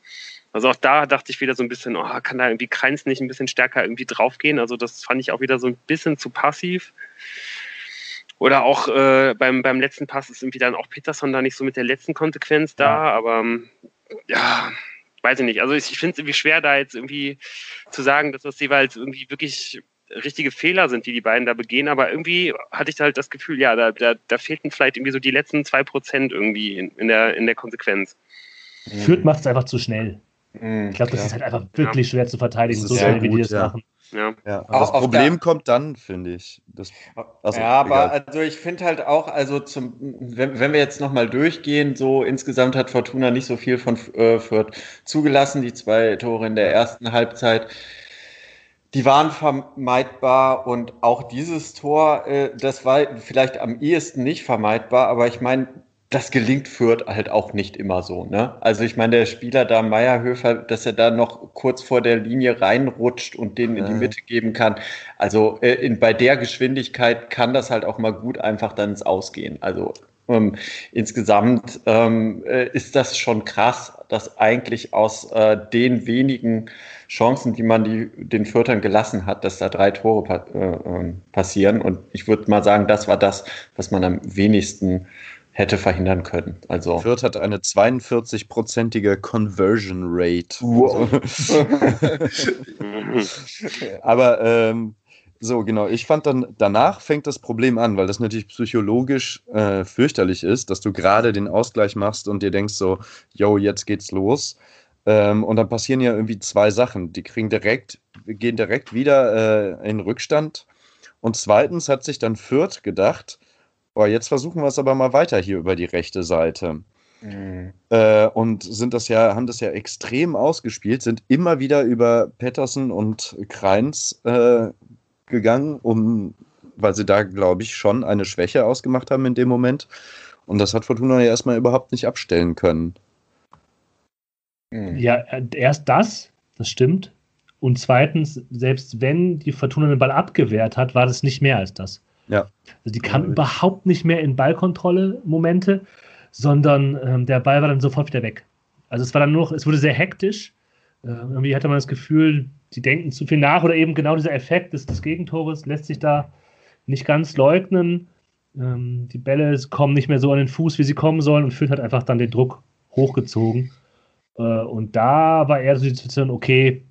Also auch da dachte ich wieder so ein bisschen, oh, kann da irgendwie Kreins nicht ein bisschen stärker irgendwie draufgehen? Also das fand ich auch wieder so ein bisschen zu passiv. Oder auch äh, beim, beim letzten Pass ist irgendwie dann auch Peterson da nicht so mit der letzten Konsequenz da, ja. aber ähm, ja, weiß ich nicht. Also ich, ich finde es irgendwie schwer, da jetzt irgendwie zu sagen, dass das jeweils irgendwie wirklich richtige Fehler sind, die die beiden da begehen, aber irgendwie hatte ich halt das Gefühl, ja, da, da, da fehlten vielleicht irgendwie so die letzten zwei Prozent irgendwie in, in, der, in der Konsequenz. Fürth macht es einfach zu schnell. Mhm, ich glaube, das ist halt einfach wirklich ja. schwer zu verteidigen, so schnell wie die das ja. machen. Ja. ja das Problem kommt dann, finde ich. Das, also, ja, aber egal. also ich finde halt auch, also zum, wenn, wenn wir jetzt nochmal durchgehen, so insgesamt hat Fortuna nicht so viel von äh, Fürth zugelassen, die zwei Tore in der ersten Halbzeit. Die waren vermeidbar und auch dieses Tor, äh, das war vielleicht am ehesten nicht vermeidbar, aber ich meine, das gelingt Fürth halt auch nicht immer so. Ne? Also ich meine, der Spieler da, Meierhöfer, dass er da noch kurz vor der Linie reinrutscht und den in die Mitte geben kann. Also äh, in, bei der Geschwindigkeit kann das halt auch mal gut einfach dann ins Ausgehen. Also ähm, insgesamt ähm, äh, ist das schon krass, dass eigentlich aus äh, den wenigen Chancen, die man die, den Fürtern gelassen hat, dass da drei Tore pa äh, ähm, passieren. Und ich würde mal sagen, das war das, was man am wenigsten hätte verhindern können. Also Fürth hat eine 42-prozentige Conversion Rate. Wow. Aber ähm, so, genau. Ich fand dann, danach fängt das Problem an, weil das natürlich psychologisch äh, fürchterlich ist, dass du gerade den Ausgleich machst und dir denkst so, yo, jetzt geht's los. Ähm, und dann passieren ja irgendwie zwei Sachen. Die kriegen direkt, gehen direkt wieder äh, in Rückstand. Und zweitens hat sich dann Fürth gedacht, Boah, jetzt versuchen wir es aber mal weiter hier über die rechte Seite. Mhm. Äh, und sind das ja, haben das ja extrem ausgespielt, sind immer wieder über Patterson und Kreins äh, gegangen, um, weil sie da, glaube ich, schon eine Schwäche ausgemacht haben in dem Moment. Und das hat Fortuna ja erstmal überhaupt nicht abstellen können. Mhm. Ja, erst das, das stimmt. Und zweitens, selbst wenn die Fortuna den Ball abgewehrt hat, war das nicht mehr als das. Ja. Also die kam ja, überhaupt nicht mehr in Ballkontrolle-Momente, sondern ähm, der Ball war dann sofort wieder weg. Also es war dann nur, es wurde sehr hektisch. Äh, irgendwie hatte man das Gefühl, die denken zu viel nach oder eben genau dieser Effekt des, des Gegentores lässt sich da nicht ganz leugnen. Ähm, die Bälle kommen nicht mehr so an den Fuß, wie sie kommen sollen und Fürth hat einfach dann den Druck hochgezogen. Äh, und da war eher so die Situation, okay,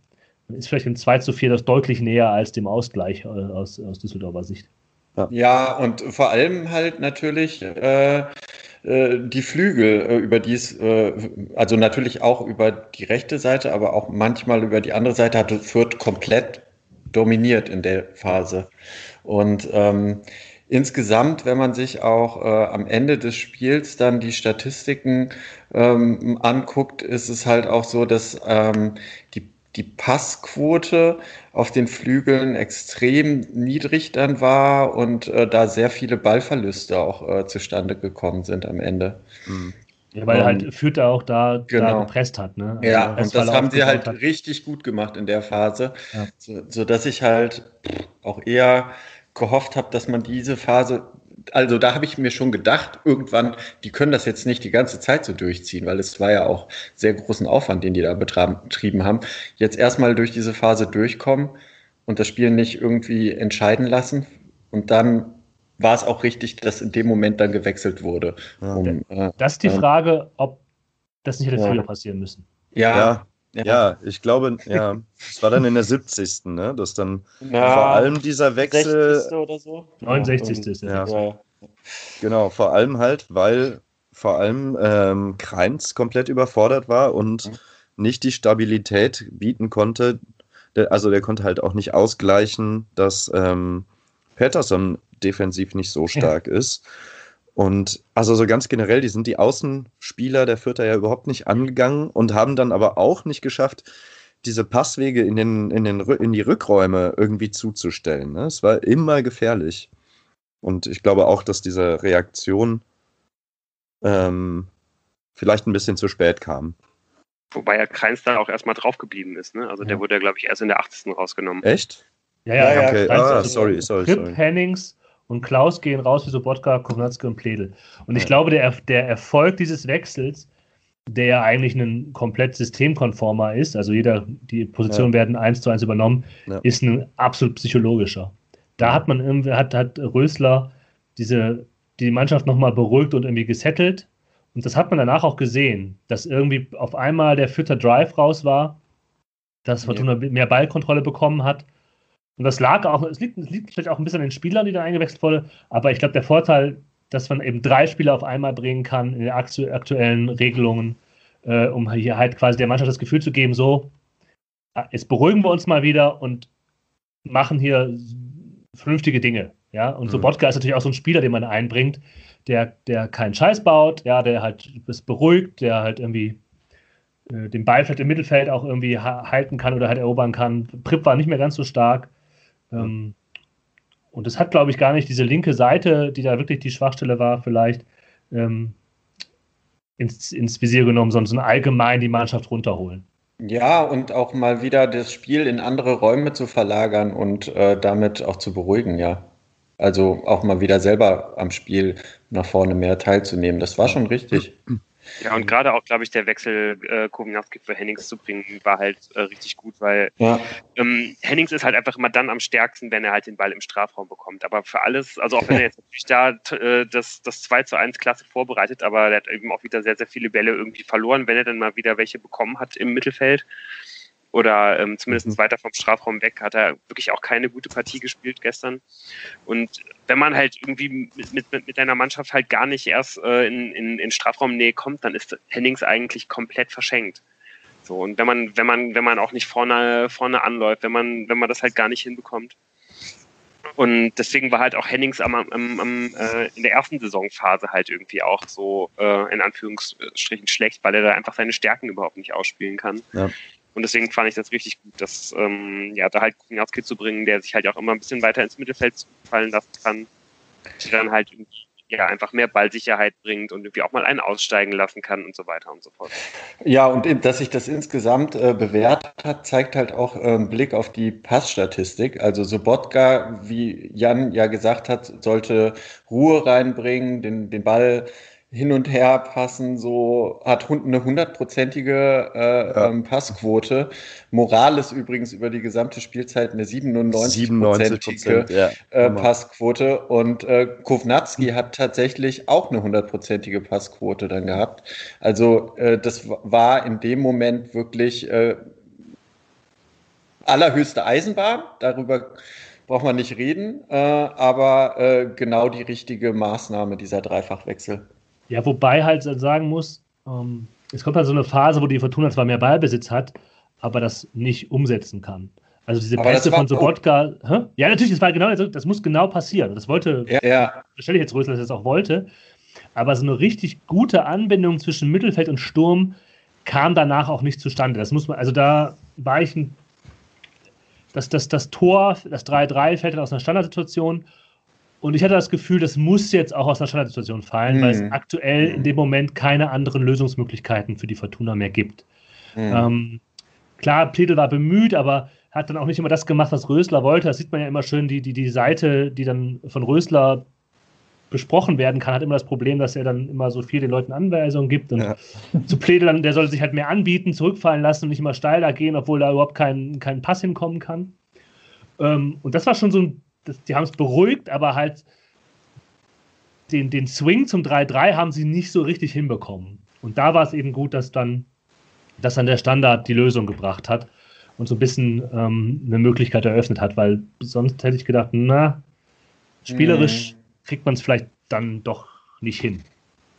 ist vielleicht im 2 zu 4 das deutlich näher als dem Ausgleich äh, aus, aus Düsseldorfer Sicht. Ja. ja, und vor allem halt natürlich äh, äh die Flügel, äh, über die es, äh, also natürlich auch über die rechte Seite, aber auch manchmal über die andere Seite hat Fürth komplett dominiert in der Phase. Und ähm, insgesamt, wenn man sich auch äh, am Ende des Spiels dann die Statistiken ähm, anguckt, ist es halt auch so, dass ähm, die die Passquote auf den Flügeln extrem niedrig dann war und äh, da sehr viele Ballverluste auch äh, zustande gekommen sind am Ende. Mhm. Ja, weil um, halt Fürth auch da, genau. da gepresst hat. Ne? Also ja, und das haben sie halt hat. richtig gut gemacht in der Phase, ja. so, sodass ich halt auch eher gehofft habe, dass man diese Phase also da habe ich mir schon gedacht, irgendwann, die können das jetzt nicht die ganze Zeit so durchziehen, weil es war ja auch sehr großen Aufwand, den die da betrieben haben. Jetzt erstmal durch diese Phase durchkommen und das Spiel nicht irgendwie entscheiden lassen. Und dann war es auch richtig, dass in dem Moment dann gewechselt wurde. Um, äh, das ist die Frage, ob das nicht hätte ja. früher passieren müssen. Ja, ja. Ja. ja, ich glaube, ja, es war dann in der 70. Ne, dass dann ja, vor allem dieser Wechsel. 60. oder so? 69. ist ja. ja. Genau, vor allem halt, weil vor allem ähm, Kreins komplett überfordert war und mhm. nicht die Stabilität bieten konnte. Also der konnte halt auch nicht ausgleichen, dass ähm, Patterson defensiv nicht so stark ist. Und also so ganz generell, die sind die Außenspieler der Vierter ja überhaupt nicht angegangen und haben dann aber auch nicht geschafft, diese Passwege in, den, in, den, in die Rückräume irgendwie zuzustellen. Ne? Es war immer gefährlich. Und ich glaube auch, dass diese Reaktion ähm, vielleicht ein bisschen zu spät kam. Wobei ja Kreins da auch erstmal draufgeblieben ist. Ne? Also der wurde ja, glaube ich, erst in der 80. rausgenommen. Echt? Ja, ja, ja. Okay. Ah, sorry, sorry, sorry. Hennings und Klaus gehen raus wie Sobotka, Kovnatski und Pledel. Und ich ja. glaube, der, der Erfolg dieses Wechsels, der ja eigentlich ein komplett systemkonformer ist, also jeder, die Positionen ja. werden eins zu eins übernommen, ja. ist ein absolut psychologischer. Da hat man irgendwie, hat, hat Rösler diese, die Mannschaft nochmal beruhigt und irgendwie gesettelt. Und das hat man danach auch gesehen, dass irgendwie auf einmal der Fütter Drive raus war, dass Fortuna mehr Ballkontrolle bekommen hat und das lag auch, es liegt, es liegt vielleicht auch ein bisschen an den Spielern, die da eingewechselt wurden, aber ich glaube, der Vorteil, dass man eben drei Spieler auf einmal bringen kann in den aktuellen Regelungen, äh, um hier halt quasi der Mannschaft das Gefühl zu geben, so, äh, jetzt beruhigen wir uns mal wieder und machen hier vernünftige Dinge. Ja, und mhm. Sobotka ist natürlich auch so ein Spieler, den man einbringt, der, der keinen Scheiß baut, ja, der halt ist beruhigt, der halt irgendwie äh, den Ball vielleicht im Mittelfeld auch irgendwie halten kann oder halt erobern kann. Prip war nicht mehr ganz so stark. Ähm, und es hat, glaube ich, gar nicht diese linke Seite, die da wirklich die Schwachstelle war, vielleicht ähm, ins, ins Visier genommen, sondern allgemein die Mannschaft runterholen. Ja, und auch mal wieder das Spiel in andere Räume zu verlagern und äh, damit auch zu beruhigen, ja. Also auch mal wieder selber am Spiel nach vorne mehr teilzunehmen. Das war schon richtig. Ja, und gerade auch, glaube ich, der Wechsel äh, Kominowski für Hennings zu bringen, war halt äh, richtig gut, weil ja. ähm, Hennings ist halt einfach immer dann am stärksten, wenn er halt den Ball im Strafraum bekommt. Aber für alles, also auch wenn er jetzt natürlich da äh, das, das 2 zu 1 klasse vorbereitet, aber er hat eben auch wieder sehr, sehr viele Bälle irgendwie verloren, wenn er dann mal wieder welche bekommen hat im Mittelfeld oder ähm, zumindest mhm. weiter vom Strafraum weg hat er wirklich auch keine gute Partie gespielt gestern. Und wenn man halt irgendwie mit, mit, mit einer Mannschaft halt gar nicht erst äh, in, in, in Strafraumnähe kommt, dann ist Hennings eigentlich komplett verschenkt. So, und wenn man, wenn man, wenn man auch nicht vorne, vorne anläuft, wenn man, wenn man das halt gar nicht hinbekommt. Und deswegen war halt auch Hennings am, am, am, äh, in der ersten Saisonphase halt irgendwie auch so äh, in Anführungsstrichen schlecht, weil er da einfach seine Stärken überhaupt nicht ausspielen kann. Ja. Und deswegen fand ich das richtig gut, dass ähm, ja, da halt Kugnowski zu bringen, der sich halt auch immer ein bisschen weiter ins Mittelfeld fallen lassen kann, der dann halt ja, einfach mehr Ballsicherheit bringt und irgendwie auch mal einen aussteigen lassen kann und so weiter und so fort. Ja, und dass sich das insgesamt äh, bewährt hat, zeigt halt auch äh, Blick auf die Passstatistik. Also Sobotka, wie Jan ja gesagt hat, sollte Ruhe reinbringen, den, den Ball hin und her passen, so hat eine hundertprozentige äh, ja. ähm, Passquote. Morales übrigens über die gesamte Spielzeit eine 97-prozentige ja. äh, Passquote und äh, Kovnatski mhm. hat tatsächlich auch eine hundertprozentige Passquote dann gehabt. Also äh, das war in dem Moment wirklich äh, allerhöchste Eisenbahn. Darüber braucht man nicht reden, äh, aber äh, genau die richtige Maßnahme, dieser Dreifachwechsel. Ja, wobei halt sagen muss, ähm, es kommt halt so eine Phase, wo die Fortuna zwar mehr Ballbesitz hat, aber das nicht umsetzen kann. Also diese aber Pässe von Sobotka. Hä? Ja, natürlich, das war genau, das muss genau passieren. Das wollte, ja, ja. stelle ich jetzt Rösler, dass er das auch wollte. Aber so eine richtig gute Anbindung zwischen Mittelfeld und Sturm kam danach auch nicht zustande. Das muss man, also da war ich ein, das, das, das Tor, das 3-3 fällt dann aus einer Standardsituation. Und ich hatte das Gefühl, das muss jetzt auch aus einer Standardsituation fallen, mhm. weil es mhm. aktuell in dem Moment keine anderen Lösungsmöglichkeiten für die Fortuna mehr gibt. Mhm. Ähm, klar, Pledel war bemüht, aber hat dann auch nicht immer das gemacht, was Rösler wollte. Das sieht man ja immer schön, die, die, die Seite, die dann von Rösler besprochen werden kann, hat immer das Problem, dass er dann immer so viel den Leuten Anweisungen gibt. Und ja. zu Pledel, dann, der soll sich halt mehr anbieten, zurückfallen lassen und nicht immer steiler gehen, obwohl da überhaupt kein, kein Pass hinkommen kann. Ähm, und das war schon so ein, das, die haben es beruhigt, aber halt den, den Swing zum 3-3 haben sie nicht so richtig hinbekommen. Und da war es eben gut, dass dann, dass dann der Standard die Lösung gebracht hat und so ein bisschen ähm, eine Möglichkeit eröffnet hat, weil sonst hätte ich gedacht, na, spielerisch mhm. kriegt man es vielleicht dann doch nicht hin.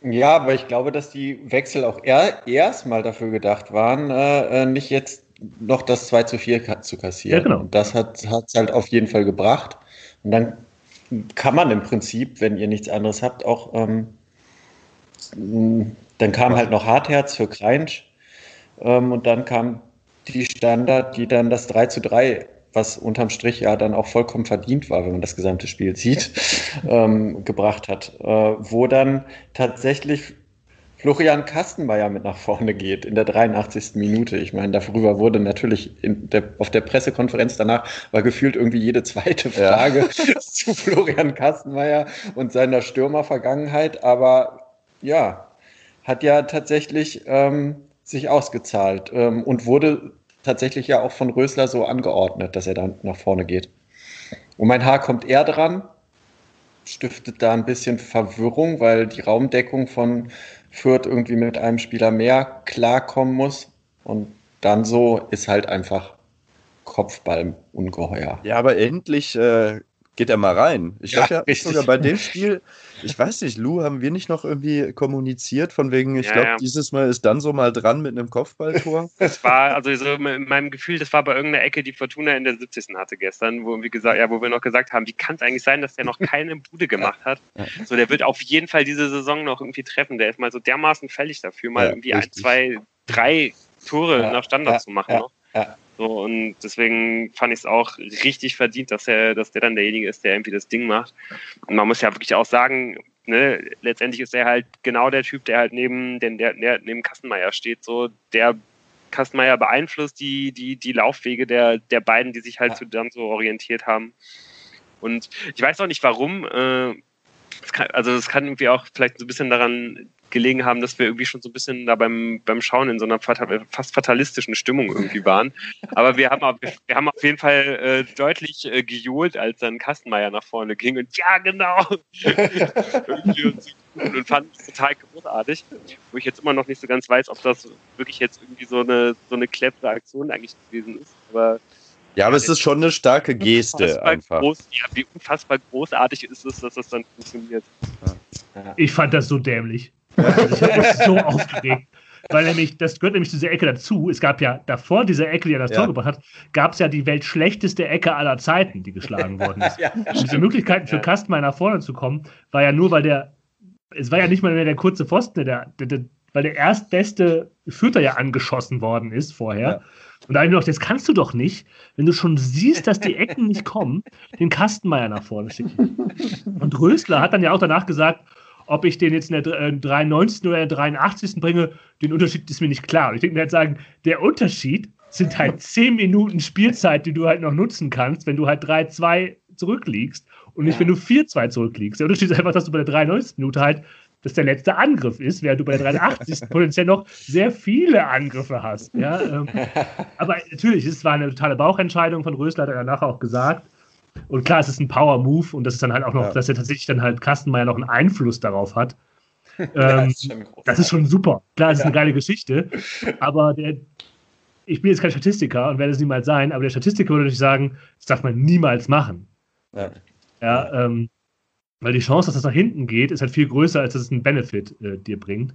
Ja, aber ich glaube, dass die Wechsel auch er, erstmal dafür gedacht waren, äh, äh nicht jetzt noch das 2 zu 4 zu kassieren. Ja, genau. Und das hat es halt auf jeden Fall gebracht. Und dann kann man im Prinzip, wenn ihr nichts anderes habt, auch ähm, dann kam halt noch Hartherz für Kreinsch ähm, und dann kam die Standard, die dann das 3 zu 3, was unterm Strich ja dann auch vollkommen verdient war, wenn man das gesamte Spiel sieht, ähm, gebracht hat. Äh, wo dann tatsächlich Florian Kastenmeier mit nach vorne geht in der 83. Minute. Ich meine, darüber wurde natürlich der, auf der Pressekonferenz danach war gefühlt irgendwie jede zweite Frage ja. zu Florian Kastenmeier und seiner Stürmervergangenheit. Aber ja, hat ja tatsächlich ähm, sich ausgezahlt ähm, und wurde tatsächlich ja auch von Rösler so angeordnet, dass er dann nach vorne geht. Und mein Haar kommt eher dran, stiftet da ein bisschen Verwirrung, weil die Raumdeckung von Fürth irgendwie mit einem Spieler mehr klarkommen muss. Und dann so ist halt einfach Kopfball ungeheuer. Ja, aber endlich äh, geht er mal rein. Ich ja, glaube ja sogar bei dem Spiel, ich weiß nicht, Lou, haben wir nicht noch irgendwie kommuniziert, von wegen, ich ja, glaube, ja. dieses Mal ist dann so mal dran mit einem Kopfballtor? Das war, also so in meinem Gefühl, das war bei irgendeiner Ecke, die Fortuna in der 70. hatte gestern, wo wir gesagt, ja, wo wir noch gesagt haben, wie kann es eigentlich sein, dass der noch keine Bude gemacht hat? So, der wird auf jeden Fall diese Saison noch irgendwie treffen. Der ist mal so dermaßen fällig dafür, mal irgendwie richtig. ein, zwei, drei Tore nach Standard zu machen. Noch. Ja. So, und deswegen fand ich es auch richtig verdient, dass er, dass der dann derjenige ist, der irgendwie das Ding macht. Und man muss ja wirklich auch sagen, ne, letztendlich ist er halt genau der Typ, der halt neben, den, der, der neben Kastenmeier steht. So, der Kastenmeier beeinflusst die, die, die Laufwege der, der beiden, die sich halt ja. so, dann so orientiert haben. Und ich weiß auch nicht warum. Äh, kann, also es kann irgendwie auch vielleicht so ein bisschen daran gelegen haben, dass wir irgendwie schon so ein bisschen da beim, beim Schauen in so einer fast fatalistischen Stimmung irgendwie waren. Aber wir haben, auf, wir haben auf jeden Fall äh, deutlich äh, gejohlt, als dann Kastenmeier nach vorne ging und ja, genau. und, fand es total großartig. Wo ich jetzt immer noch nicht so ganz weiß, ob das wirklich jetzt irgendwie so eine, so eine clevere Aktion eigentlich gewesen ist. Aber ja, aber es ist schon eine starke Geste einfach. Groß, ja, wie unfassbar großartig ist es, dass das dann funktioniert. Ich fand das so dämlich. Also ich habe mich so aufgeregt. Weil nämlich, das gehört nämlich zu dieser Ecke dazu. Es gab ja davor dieser Ecke, die er das ja. Tor gebracht hat, gab es ja die weltschlechteste Ecke aller Zeiten, die geschlagen worden ist. ja, diese Möglichkeiten für Kastmeier nach vorne zu kommen, war ja nur, weil der, es war ja nicht mal mehr der kurze Pfosten, der, der, der weil der erstbeste Fürther ja angeschossen worden ist vorher. Ja. Und da habe ich mir gedacht, das kannst du doch nicht, wenn du schon siehst, dass die Ecken nicht kommen, den Kastenmeier nach vorne schicken. Und Rösler hat dann ja auch danach gesagt, ob ich den jetzt in der 93. Äh, oder der 83. bringe, den Unterschied ist mir nicht klar. Und ich denke mir halt sagen, der Unterschied sind halt 10 Minuten Spielzeit, die du halt noch nutzen kannst, wenn du halt 3-2 zurückliegst und nicht, wenn du 4-2 zurückliegst. Der Unterschied ist einfach, dass du bei der 93. Minute halt dass der letzte Angriff ist, während du bei der 83. potenziell noch sehr viele Angriffe hast. Ja, ähm, aber natürlich, es war eine totale Bauchentscheidung von Rösler, hat er danach auch gesagt. Und klar, es ist ein Power-Move und das ist dann halt auch noch, ja. dass er tatsächlich dann halt Kastenmeier noch einen Einfluss darauf hat. Ähm, das, ist das, ist schon super. Klar, es ist eine geile Geschichte, aber der, ich bin jetzt kein Statistiker und werde es niemals sein, aber der Statistiker würde natürlich sagen, das darf man niemals machen. Ja. ja ähm, weil die Chance, dass das nach hinten geht, ist halt viel größer, als dass es einen Benefit äh, dir bringt.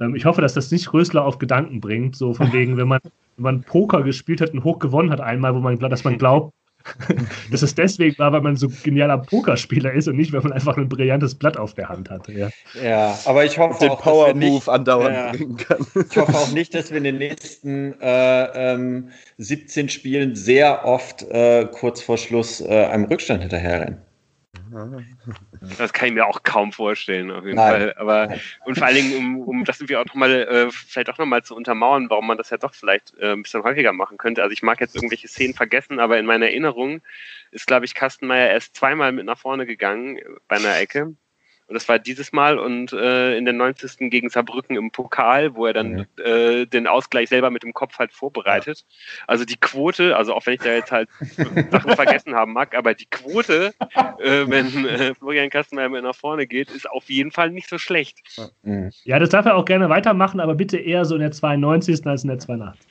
Ähm, ich hoffe, dass das nicht Rösler auf Gedanken bringt, so von wegen, wenn man, wenn man Poker gespielt hat und hoch gewonnen hat einmal, wo man, dass man glaubt, dass es deswegen war, weil man so genialer Pokerspieler ist und nicht, weil man einfach ein brillantes Blatt auf der Hand hatte. Ja, ja aber ich hoffe den auch, Power Move andauernd ja, bringen kann. Ich hoffe auch nicht, dass wir in den nächsten äh, ähm, 17 Spielen sehr oft äh, kurz vor Schluss äh, einem Rückstand hinterherrennen. Das kann ich mir auch kaum vorstellen, auf jeden Nein. Fall. Aber und vor allen Dingen, um, um das irgendwie auch nochmal, äh, vielleicht auch nochmal zu untermauern, warum man das ja doch vielleicht äh, ein bisschen häufiger machen könnte. Also ich mag jetzt irgendwelche Szenen vergessen, aber in meiner Erinnerung ist, glaube ich, Kastenmeier erst zweimal mit nach vorne gegangen bei einer Ecke. Und das war dieses Mal und äh, in der 90. gegen Saarbrücken im Pokal, wo er dann mhm. äh, den Ausgleich selber mit dem Kopf halt vorbereitet. Ja. Also die Quote, also auch wenn ich da jetzt halt Sachen vergessen haben mag, aber die Quote, äh, wenn äh, Florian Kastenmeier mit nach vorne geht, ist auf jeden Fall nicht so schlecht. Mhm. Ja, das darf er auch gerne weitermachen, aber bitte eher so in der 92. als in der 82.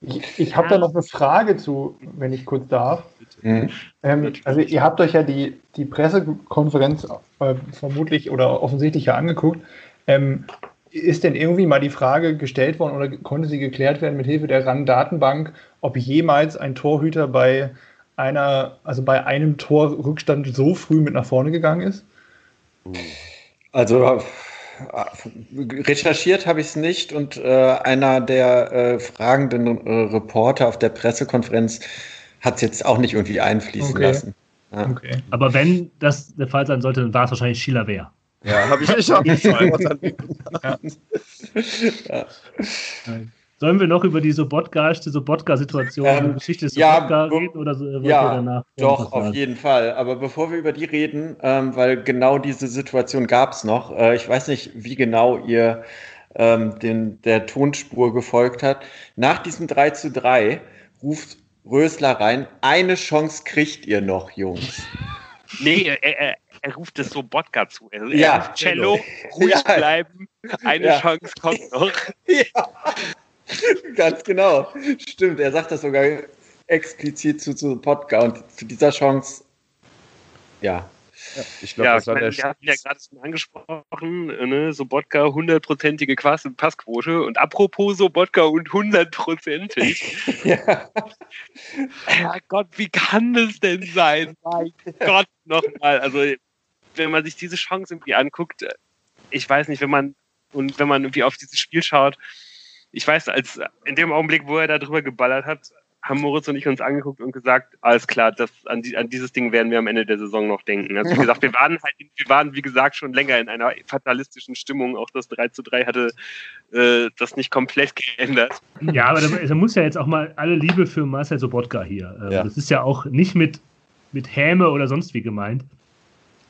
Ich, ich habe da noch eine Frage zu, wenn ich kurz darf. Mhm. Ähm, also ihr habt euch ja die, die Pressekonferenz äh, vermutlich oder offensichtlich ja angeguckt. Ähm, ist denn irgendwie mal die Frage gestellt worden oder konnte sie geklärt werden mit Hilfe der RAN-Datenbank, ob jemals ein Torhüter bei einer, also bei einem Torrückstand so früh mit nach vorne gegangen ist? Also recherchiert habe ich es nicht und äh, einer der äh, fragenden äh, Reporter auf der Pressekonferenz hat es jetzt auch nicht irgendwie einfließen okay. lassen. Ja. Okay. Aber wenn das der Fall sein sollte, dann war es wahrscheinlich Schiller Wehr. Ja, habe ich nicht auch nicht ja. ja. Sollen wir noch über die Sobotka, Sobotka-Situation, ähm, die Geschichte Sobotka ja, reden oder so, ja, danach? Doch, auf jeden Fall. Aber bevor wir über die reden, ähm, weil genau diese Situation gab es noch, äh, ich weiß nicht, wie genau ihr ähm, den, der Tonspur gefolgt habt. Nach diesem 3 zu 3 ruft Rösler rein, eine Chance kriegt ihr noch, Jungs. Nee, er, er, er ruft es Sobotka zu. Er, ja, Cello, ruhig ja. bleiben, eine ja. Chance kommt noch. Ja. Ganz genau. Stimmt, er sagt das sogar explizit zu, zu Podcast und zu dieser Chance, ja. ja ich glaube, ja, das war meine, der Wir hatten ja gerade schon angesprochen, ne, Sobotka, hundertprozentige Passquote. Und apropos Sobotka und hundertprozentig. ja. Gott, wie kann das denn sein? Mein Gott, nochmal. Also, wenn man sich diese Chance irgendwie anguckt, ich weiß nicht, wenn man und wenn man irgendwie auf dieses Spiel schaut, ich weiß, als in dem Augenblick, wo er da drüber geballert hat, haben Moritz und ich uns angeguckt und gesagt, alles klar, das, an, die, an, dieses Ding werden wir am Ende der Saison noch denken. Also wie gesagt, wir waren halt, wir waren, wie gesagt, schon länger in einer fatalistischen Stimmung. Auch das 3 zu 3 hatte äh, das nicht komplett geändert. Ja, aber da, da, muss ja jetzt auch mal alle Liebe für Marcel Sobotka hier. Äh, ja. Das ist ja auch nicht mit, mit Häme oder sonst wie gemeint.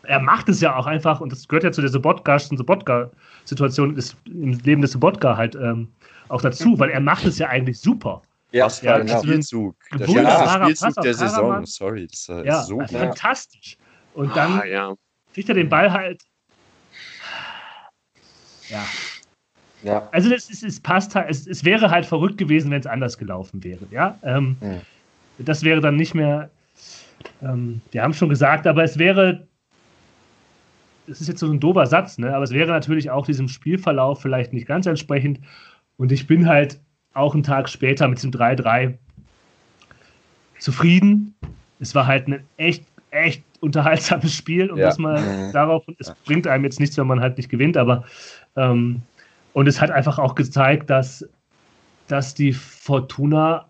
Er macht es ja auch einfach, und das gehört ja zu der Sobotka, Sobotka-Situation im Leben des Sobotka halt. Ähm, auch dazu, weil er macht es ja eigentlich super. Ja, das war ein Spielzug. Der ja, Spielzug der Saison, sorry. Das ist ja, so also fantastisch. Und dann ah, ja. kriegt er den Ball halt. Ja. ja. Also es, es, es passt halt, es, es wäre halt verrückt gewesen, wenn es anders gelaufen wäre. Ja. Ähm, mhm. Das wäre dann nicht mehr. Ähm, wir haben schon gesagt, aber es wäre. Es ist jetzt so ein dober Satz, ne? aber es wäre natürlich auch diesem Spielverlauf vielleicht nicht ganz entsprechend. Und ich bin halt auch einen Tag später mit dem 3-3 zufrieden. Es war halt ein echt, echt unterhaltsames Spiel, um ja. das mal mhm. darauf. Es bringt einem jetzt nichts, wenn man halt nicht gewinnt, aber ähm, und es hat einfach auch gezeigt, dass, dass die Fortuna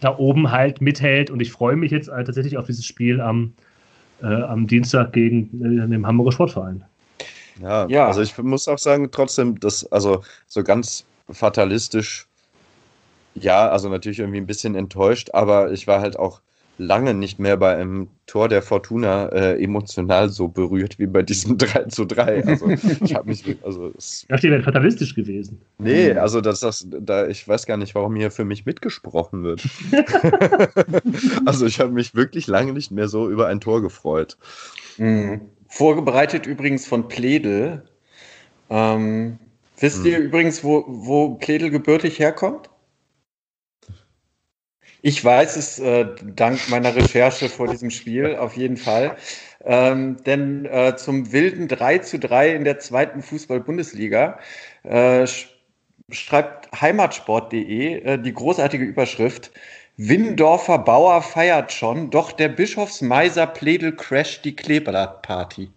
da oben halt mithält und ich freue mich jetzt halt tatsächlich auf dieses Spiel am, äh, am Dienstag gegen äh, den Hamburger Sportverein. Ja, ja, also ich muss auch sagen, trotzdem, dass, also so ganz fatalistisch. Ja, also natürlich irgendwie ein bisschen enttäuscht, aber ich war halt auch lange nicht mehr bei einem Tor der Fortuna äh, emotional so berührt wie bei diesem 3 zu 3. Also ich habe mich, also es, ja, die wäre fatalistisch gewesen. Nee, also das, das, da, ich weiß gar nicht, warum hier für mich mitgesprochen wird. also ich habe mich wirklich lange nicht mehr so über ein Tor gefreut. Mhm. Vorbereitet übrigens von Pledel. Ähm, Wisst ihr hm. übrigens, wo, wo Pledel gebürtig herkommt? Ich weiß es äh, dank meiner Recherche vor diesem Spiel auf jeden Fall. Ähm, denn äh, zum wilden 3 zu 3 in der zweiten Fußball-Bundesliga äh, schreibt heimatsport.de äh, die großartige Überschrift Windorfer Bauer feiert schon, doch der Bischofsmeiser Pledel crasht die Kleeblattparty.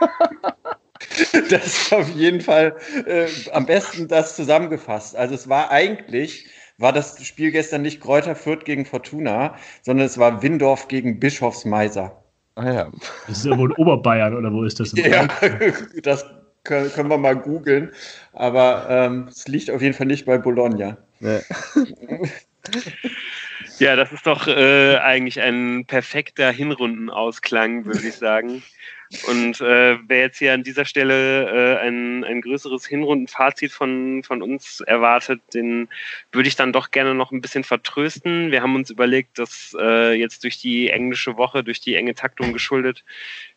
das ist auf jeden Fall äh, am besten das zusammengefasst. Also es war eigentlich, war das Spiel gestern nicht Kräuter Fürth gegen Fortuna, sondern es war Windorf gegen Bischofsmeiser. Ah ja. Das ist irgendwo in Oberbayern oder wo ist das? Ja, das können, können, wir mal googeln. Aber ähm, es liegt auf jeden Fall nicht bei Bologna. Ja. Ja, das ist doch äh, eigentlich ein perfekter Hinrundenausklang, würde ich sagen. Und äh, wer jetzt hier an dieser Stelle äh, ein, ein größeres Hinrundenfazit von, von uns erwartet, den würde ich dann doch gerne noch ein bisschen vertrösten. Wir haben uns überlegt, dass äh, jetzt durch die englische Woche, durch die enge Taktung geschuldet,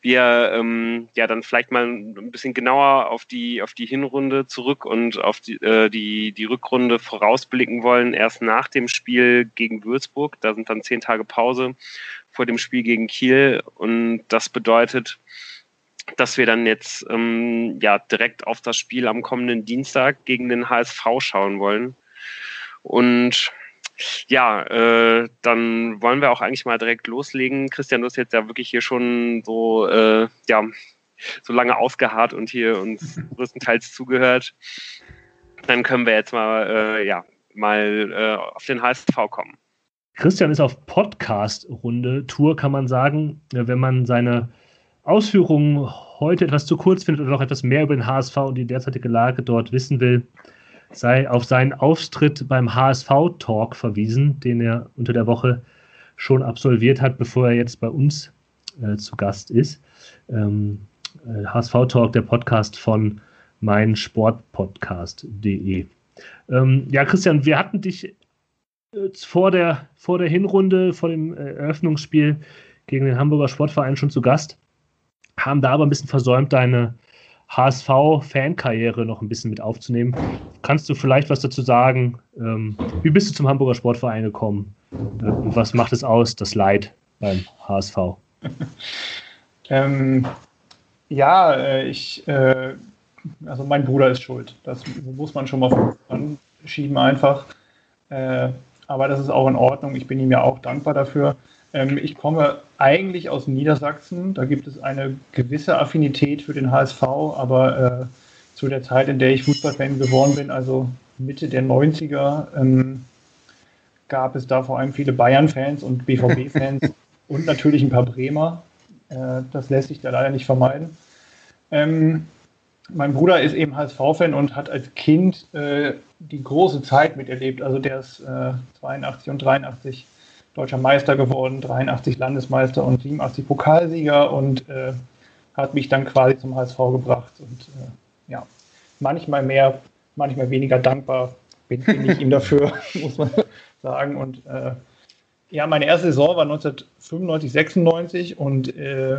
wir ähm, ja dann vielleicht mal ein bisschen genauer auf die, auf die Hinrunde zurück und auf die, äh, die, die Rückrunde vorausblicken wollen, erst nach dem Spiel gegen Würzburg. Da sind dann zehn Tage Pause vor dem Spiel gegen Kiel. Und das bedeutet, dass wir dann jetzt ähm, ja direkt auf das Spiel am kommenden Dienstag gegen den HSV schauen wollen. Und ja, äh, dann wollen wir auch eigentlich mal direkt loslegen. Christian, du hast jetzt ja wirklich hier schon so, äh, ja, so lange ausgeharrt und hier uns größtenteils zugehört. Dann können wir jetzt mal, äh, ja, mal äh, auf den HSV kommen. Christian ist auf Podcast-Runde-Tour, kann man sagen. Wenn man seine Ausführungen heute etwas zu kurz findet oder noch etwas mehr über den HSV und die derzeitige Lage dort wissen will, sei auf seinen Auftritt beim HSV-Talk verwiesen, den er unter der Woche schon absolviert hat, bevor er jetzt bei uns äh, zu Gast ist. Ähm, äh, HSV-Talk, der Podcast von meinsportpodcast.de. Ähm, ja, Christian, wir hatten dich vor der, vor der Hinrunde, vor dem äh, Eröffnungsspiel gegen den Hamburger Sportverein schon zu Gast, haben da aber ein bisschen versäumt, deine HSV-Fankarriere noch ein bisschen mit aufzunehmen. Kannst du vielleicht was dazu sagen? Ähm, wie bist du zum Hamburger Sportverein gekommen? Äh, und was macht es aus, das Leid beim HSV? ähm, ja, äh, ich, äh, also mein Bruder ist schuld. Das muss man schon mal anschieben einfach. Äh, aber das ist auch in Ordnung. Ich bin ihm ja auch dankbar dafür. Ähm, ich komme eigentlich aus Niedersachsen. Da gibt es eine gewisse Affinität für den HSV, aber äh, zu der Zeit, in der ich Fußballfan geworden bin, also Mitte der 90er, ähm, gab es da vor allem viele Bayern-Fans und BVB-Fans und natürlich ein paar Bremer. Äh, das lässt sich da leider nicht vermeiden. Ähm, mein Bruder ist eben HSV-Fan und hat als Kind äh, die große Zeit miterlebt. Also der ist äh, 82 und 83 deutscher Meister geworden, 83 Landesmeister und 87 Pokalsieger und äh, hat mich dann quasi zum HSV gebracht. Und äh, ja, manchmal mehr, manchmal weniger dankbar bin, bin ich ihm dafür, muss man sagen. Und äh, ja, meine erste Saison war 1995, 96 und äh,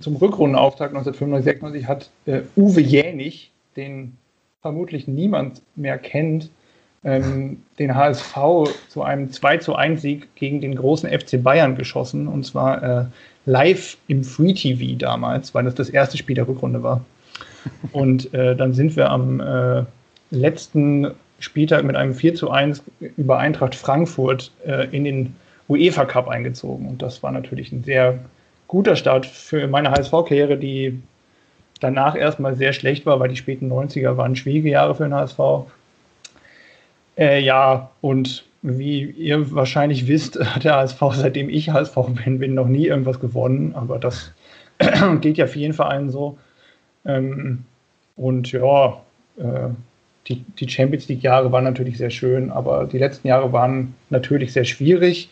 zum Rückrundenauftakt 1995, 96 hat äh, Uwe Jänig, den vermutlich niemand mehr kennt, ähm, den HSV zu einem 2 zu 1 Sieg gegen den großen FC Bayern geschossen. Und zwar äh, live im Free TV damals, weil das das erste Spiel der Rückrunde war. Und äh, dann sind wir am äh, letzten Spieltag mit einem 4 zu 1 über Eintracht Frankfurt äh, in den UEFA Cup eingezogen. Und das war natürlich ein sehr guter Start für meine HSV-Karriere, die danach erstmal sehr schlecht war, weil die späten 90er waren schwierige Jahre für den HSV. Äh, ja, und wie ihr wahrscheinlich wisst, hat der HSV, seitdem ich HSV bin, bin noch nie irgendwas gewonnen, aber das geht ja vielen Vereinen so. Ähm, und ja, äh, die, die Champions League-Jahre waren natürlich sehr schön, aber die letzten Jahre waren natürlich sehr schwierig.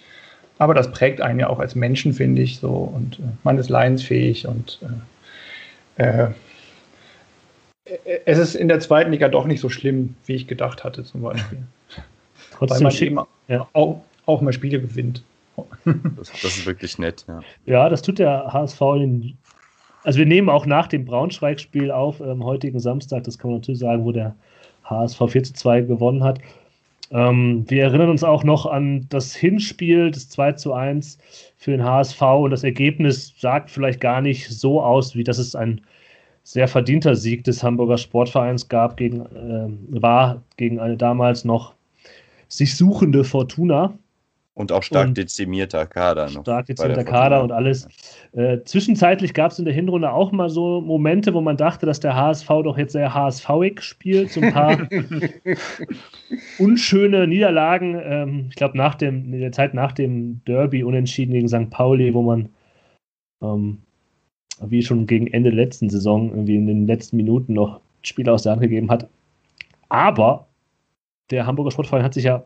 Aber das prägt einen ja auch als Menschen, finde ich, so. Und äh, man ist leidensfähig und äh, äh, es ist in der zweiten Liga doch nicht so schlimm, wie ich gedacht hatte, zum Beispiel. Trotzdem Weil man eben ja. auch, auch mal Spiele gewinnt. Das, das, ist wirklich nett, ja. Ja, das tut der HSV in, also wir nehmen auch nach dem Braunschweig-Spiel auf, am ähm, heutigen Samstag, das kann man natürlich sagen, wo der HSV 4 zu 2 gewonnen hat. Ähm, wir erinnern uns auch noch an das Hinspiel, das 2 zu 1 für den HSV und das Ergebnis sagt vielleicht gar nicht so aus, wie dass es ein sehr verdienter Sieg des Hamburger Sportvereins gab gegen, äh, war gegen eine damals noch sich suchende Fortuna. Und auch stark und dezimierter Kader noch. Stark dezimierter Kader und alles. Äh, zwischenzeitlich gab es in der Hinrunde auch mal so Momente, wo man dachte, dass der HSV doch jetzt sehr HSVig spielt. So ein paar unschöne Niederlagen. Ähm, ich glaube, nach dem, in der Zeit nach dem Derby unentschieden gegen St. Pauli, wo man ähm, wie schon gegen Ende der letzten Saison irgendwie in den letzten Minuten noch Spiele aus der Hand gegeben hat. Aber der Hamburger Sportverein hat sich ja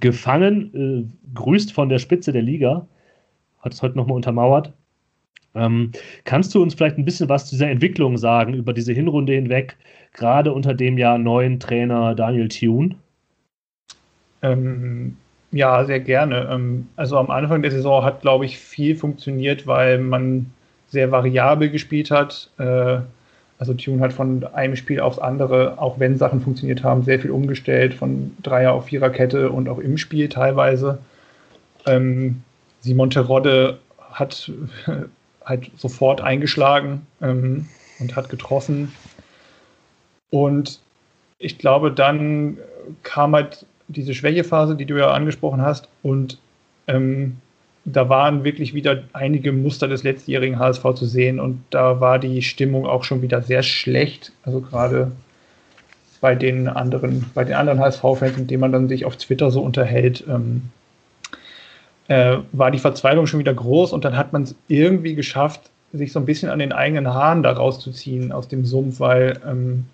gefangen, äh, grüßt von der Spitze der Liga, hat es heute nochmal untermauert. Ähm, kannst du uns vielleicht ein bisschen was zu dieser Entwicklung sagen, über diese Hinrunde hinweg, gerade unter dem ja neuen Trainer Daniel Thune? Ähm, ja, sehr gerne. Ähm, also am Anfang der Saison hat, glaube ich, viel funktioniert, weil man sehr variabel gespielt hat. Äh, also Tune hat von einem Spiel aufs andere, auch wenn Sachen funktioniert haben, sehr viel umgestellt, von Dreier- auf Viererkette und auch im Spiel teilweise. Ähm, Simon Terodde hat halt sofort eingeschlagen ähm, und hat getroffen. Und ich glaube, dann kam halt diese Schwächephase, die du ja angesprochen hast, und ähm, da waren wirklich wieder einige Muster des letztjährigen HSV zu sehen und da war die Stimmung auch schon wieder sehr schlecht. Also gerade bei den anderen, bei den anderen HSV-Fans, mit denen man dann sich auf Twitter so unterhält, ähm, äh, war die Verzweiflung schon wieder groß und dann hat man es irgendwie geschafft, sich so ein bisschen an den eigenen Haaren da rauszuziehen aus dem Sumpf, weil ähm,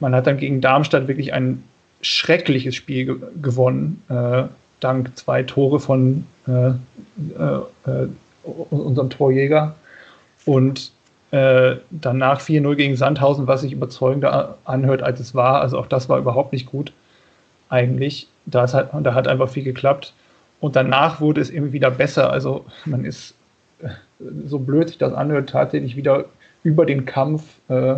man hat dann gegen Darmstadt wirklich ein schreckliches Spiel ge gewonnen. Äh, dank zwei Tore von äh, äh, äh unserem Torjäger. Und äh, danach 4-0 gegen Sandhausen, was sich überzeugender anhört, als es war. Also auch das war überhaupt nicht gut, eigentlich. Da, halt, da hat einfach viel geklappt. Und danach wurde es irgendwie wieder besser. Also man ist, äh, so blöd sich das anhört, tatsächlich wieder über den Kampf äh,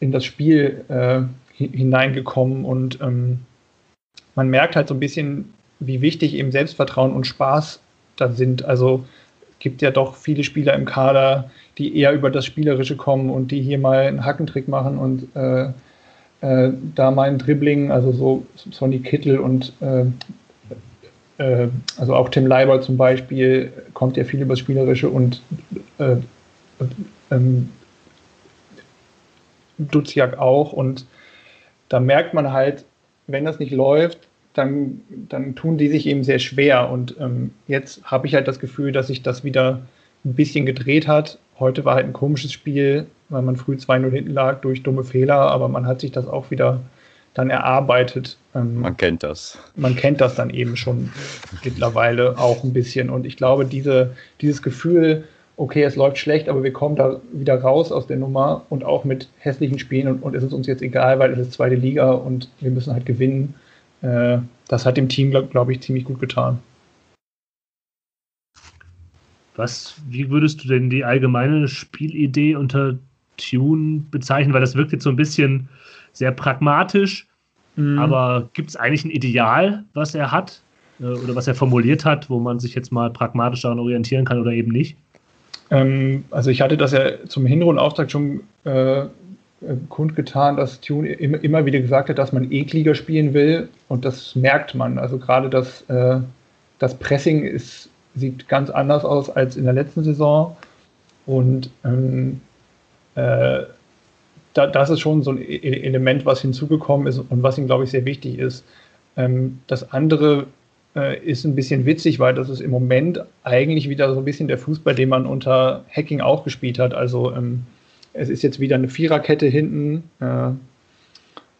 in das Spiel äh, hineingekommen. Und ähm, man merkt halt so ein bisschen, wie wichtig eben Selbstvertrauen und Spaß da sind. Also gibt ja doch viele Spieler im Kader, die eher über das Spielerische kommen und die hier mal einen Hackentrick machen und äh, äh, da mal ein Dribbling, also so Sonny Kittel und äh, äh also auch Tim Leiber zum Beispiel kommt ja viel über das Spielerische und äh, ähm, Duziak auch und da merkt man halt, wenn das nicht läuft, dann, dann tun die sich eben sehr schwer. Und ähm, jetzt habe ich halt das Gefühl, dass sich das wieder ein bisschen gedreht hat. Heute war halt ein komisches Spiel, weil man früh 2-0 hinten lag durch dumme Fehler, aber man hat sich das auch wieder dann erarbeitet. Ähm, man kennt das. Man kennt das dann eben schon mittlerweile auch ein bisschen. Und ich glaube, diese, dieses Gefühl, okay, es läuft schlecht, aber wir kommen da wieder raus aus der Nummer und auch mit hässlichen Spielen und, und es ist uns jetzt egal, weil es ist zweite Liga und wir müssen halt gewinnen äh, das hat dem Team, glaube glaub ich, ziemlich gut getan. Was, wie würdest du denn die allgemeine Spielidee unter Tune bezeichnen? Weil das wirkt jetzt so ein bisschen sehr pragmatisch, mhm. aber gibt es eigentlich ein Ideal, was er hat äh, oder was er formuliert hat, wo man sich jetzt mal pragmatisch daran orientieren kann oder eben nicht? Ähm, also ich hatte das ja zum Hinrundenauftakt schon äh, äh, kundgetan, dass Tune immer wieder gesagt hat, dass man ekliger spielen will und das merkt man. Also gerade das, äh, das Pressing ist, sieht ganz anders aus als in der letzten Saison und ähm, äh, da, das ist schon so ein e-, e-, Element, was hinzugekommen ist und was ihm, glaube ich, sehr wichtig ist. Ähm, das andere äh, ist ein bisschen witzig, weil das ist im Moment eigentlich wieder so ein bisschen der Fußball, den man unter Hacking auch gespielt hat. Also ähm, es ist jetzt wieder eine Viererkette hinten äh,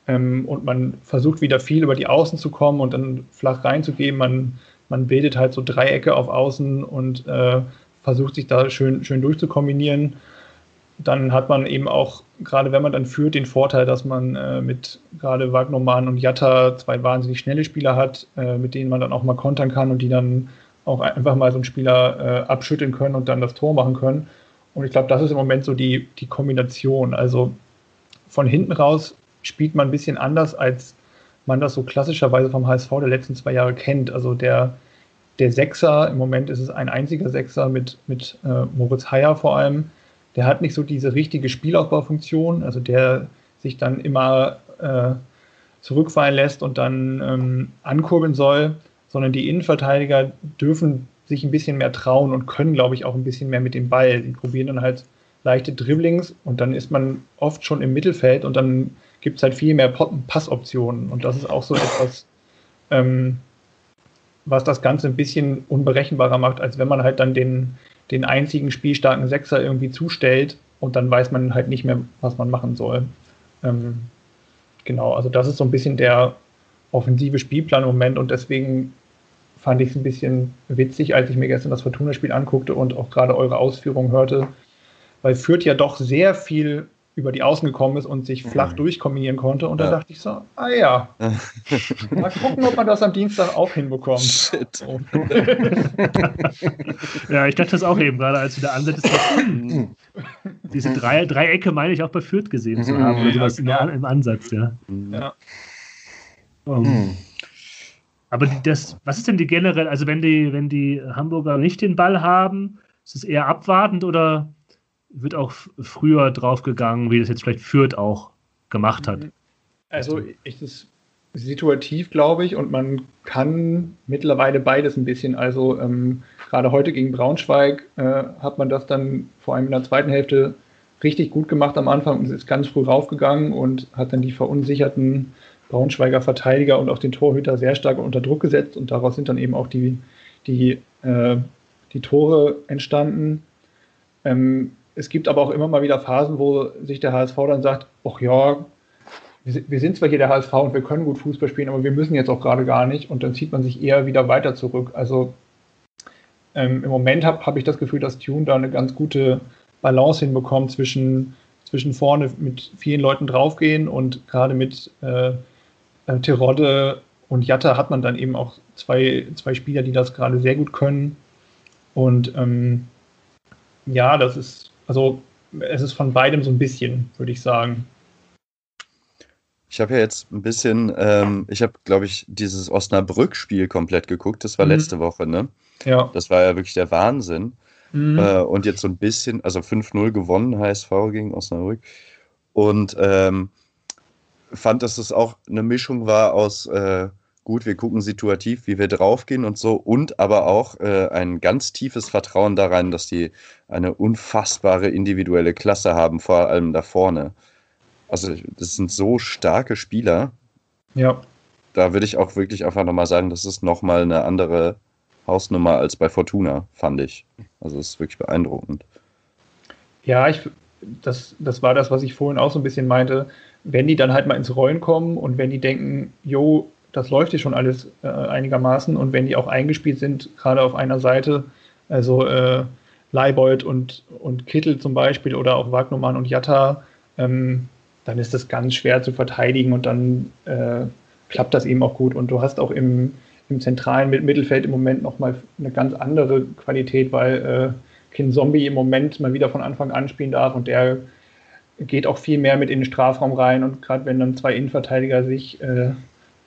ähm, und man versucht wieder viel über die Außen zu kommen und dann flach reinzugeben. Man, man bildet halt so Dreiecke auf Außen und äh, versucht sich da schön, schön durchzukombinieren. Dann hat man eben auch, gerade wenn man dann führt, den Vorteil, dass man äh, mit gerade Wagnermann und Jatta zwei wahnsinnig schnelle Spieler hat, äh, mit denen man dann auch mal kontern kann und die dann auch einfach mal so einen Spieler äh, abschütteln können und dann das Tor machen können. Und ich glaube, das ist im Moment so die, die Kombination. Also von hinten raus spielt man ein bisschen anders als, man das so klassischerweise vom HSV der letzten zwei Jahre kennt. Also der, der Sechser, im Moment ist es ein einziger Sechser mit, mit äh, Moritz Heyer vor allem, der hat nicht so diese richtige Spielaufbaufunktion, also der sich dann immer äh, zurückfallen lässt und dann ähm, ankurbeln soll, sondern die Innenverteidiger dürfen sich ein bisschen mehr trauen und können, glaube ich, auch ein bisschen mehr mit dem Ball. Die probieren dann halt leichte Dribblings und dann ist man oft schon im Mittelfeld und dann gibt es halt viel mehr Passoptionen. Und das ist auch so etwas, ähm, was das Ganze ein bisschen unberechenbarer macht, als wenn man halt dann den, den einzigen spielstarken Sechser irgendwie zustellt und dann weiß man halt nicht mehr, was man machen soll. Ähm, genau, also das ist so ein bisschen der offensive Spielplan im Moment und deswegen fand ich es ein bisschen witzig, als ich mir gestern das Fortuna-Spiel anguckte und auch gerade eure Ausführungen hörte, weil Fürth ja doch sehr viel über die Außen gekommen ist und sich flach mhm. durchkombinieren konnte. Und da dachte ich so, ah ja, mal gucken, ob man das am Dienstag auch hinbekommt. Shit. So. ja, ich dachte das auch eben gerade, als du da ansetzest. Hm, diese drei, Dreiecke meine ich auch bei Fürth gesehen zu haben, oder sowas ja, im Ansatz, ja. ja. Um, aber das, was ist denn die generell, also wenn die, wenn die Hamburger nicht den Ball haben, ist es eher abwartend oder wird auch früher draufgegangen, wie das jetzt vielleicht Fürth auch gemacht hat. Also ich ist situativ, glaube ich, und man kann mittlerweile beides ein bisschen. Also ähm, gerade heute gegen Braunschweig äh, hat man das dann vor allem in der zweiten Hälfte richtig gut gemacht am Anfang und ist ganz früh raufgegangen und hat dann die verunsicherten Braunschweiger Verteidiger und auch den Torhüter sehr stark unter Druck gesetzt und daraus sind dann eben auch die, die, äh, die Tore entstanden. Ähm, es gibt aber auch immer mal wieder Phasen, wo sich der HSV dann sagt, ach ja, wir sind zwar hier der HSV und wir können gut Fußball spielen, aber wir müssen jetzt auch gerade gar nicht und dann zieht man sich eher wieder weiter zurück. Also ähm, im Moment habe hab ich das Gefühl, dass Tune da eine ganz gute Balance hinbekommt zwischen, zwischen vorne mit vielen Leuten draufgehen und gerade mit äh, äh, Terodde und Jatta hat man dann eben auch zwei, zwei Spieler, die das gerade sehr gut können. Und ähm, ja, das ist, also es ist von beidem so ein bisschen, würde ich sagen. Ich habe ja jetzt ein bisschen, ähm, ich habe, glaube ich, dieses Osnabrück-Spiel komplett geguckt. Das war mhm. letzte Woche, ne? Ja. Das war ja wirklich der Wahnsinn. Mhm. Äh, und jetzt so ein bisschen, also 5-0 gewonnen, HSV gegen Osnabrück. Und ähm, fand, dass es auch eine Mischung war aus äh, gut, wir gucken situativ, wie wir draufgehen und so, und aber auch äh, ein ganz tiefes Vertrauen daran, dass die eine unfassbare individuelle Klasse haben, vor allem da vorne. Also, das sind so starke Spieler. Ja. Da würde ich auch wirklich einfach nochmal sagen, das ist nochmal eine andere Hausnummer als bei Fortuna, fand ich. Also, es ist wirklich beeindruckend. Ja, ich, das, das war das, was ich vorhin auch so ein bisschen meinte. Wenn die dann halt mal ins Rollen kommen und wenn die denken, jo, das läuft hier schon alles äh, einigermaßen und wenn die auch eingespielt sind, gerade auf einer Seite, also äh, Leibold und, und Kittel zum Beispiel oder auch Wagnumann und Jatta, ähm, dann ist das ganz schwer zu verteidigen und dann äh, klappt das eben auch gut. Und du hast auch im, im zentralen Mittelfeld im Moment nochmal eine ganz andere Qualität, weil äh, Kin Zombie im Moment mal wieder von Anfang an spielen darf und der geht auch viel mehr mit in den Strafraum rein und gerade wenn dann zwei Innenverteidiger sich äh,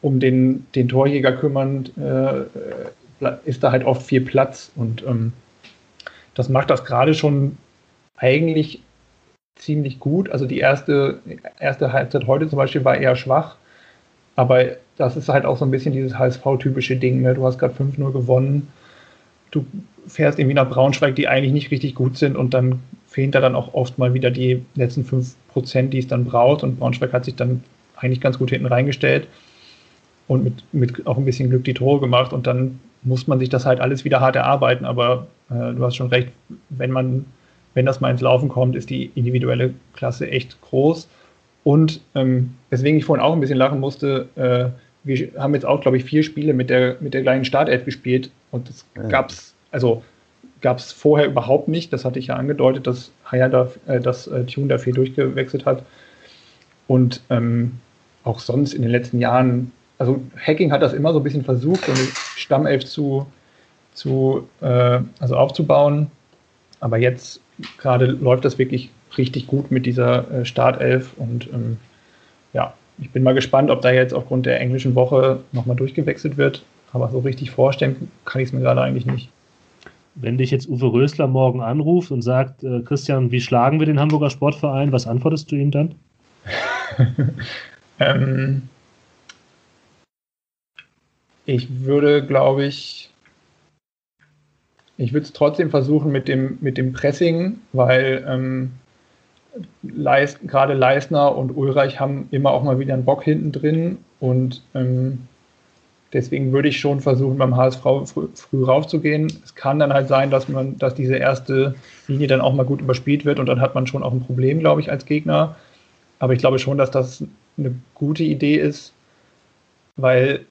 um den, den Torjäger kümmern, äh, ist da halt oft viel Platz. Und ähm, das macht das gerade schon eigentlich ziemlich gut. Also die erste, erste Halbzeit heute zum Beispiel war eher schwach. Aber das ist halt auch so ein bisschen dieses HSV-typische Ding. Ne? Du hast gerade 5-0 gewonnen. Du fährst irgendwie nach Braunschweig, die eigentlich nicht richtig gut sind. Und dann fehlen da dann auch oft mal wieder die letzten 5%, die es dann braucht. Und Braunschweig hat sich dann eigentlich ganz gut hinten reingestellt und mit, mit auch ein bisschen Glück die Tore gemacht und dann muss man sich das halt alles wieder hart erarbeiten. Aber äh, du hast schon recht, wenn man, wenn das mal ins Laufen kommt, ist die individuelle Klasse echt groß. Und ähm, weswegen ich vorhin auch ein bisschen lachen musste, äh, wir haben jetzt auch, glaube ich, vier Spiele mit der, mit der gleichen Startelf gespielt und das ja. gab es, also gab es vorher überhaupt nicht. Das hatte ich ja angedeutet, dass Haya da, äh, dass äh, Tune da viel durchgewechselt hat. Und ähm, auch sonst in den letzten Jahren also Hacking hat das immer so ein bisschen versucht, eine Stammelf zu, zu äh, also aufzubauen. Aber jetzt gerade läuft das wirklich richtig gut mit dieser äh, Startelf und ähm, ja, ich bin mal gespannt, ob da jetzt aufgrund der englischen Woche nochmal durchgewechselt wird. Aber so richtig vorstellen kann ich es mir gerade eigentlich nicht. Wenn dich jetzt Uwe Rösler morgen anruft und sagt, äh, Christian, wie schlagen wir den Hamburger Sportverein, was antwortest du ihm dann? ähm, ich würde, glaube ich, ich würde es trotzdem versuchen mit dem, mit dem Pressing, weil ähm, Leist, gerade Leisner und Ulreich haben immer auch mal wieder einen Bock hinten drin und ähm, deswegen würde ich schon versuchen, beim HSV früh, früh raufzugehen. Es kann dann halt sein, dass man, dass diese erste Linie dann auch mal gut überspielt wird und dann hat man schon auch ein Problem, glaube ich, als Gegner. Aber ich glaube schon, dass das eine gute Idee ist, weil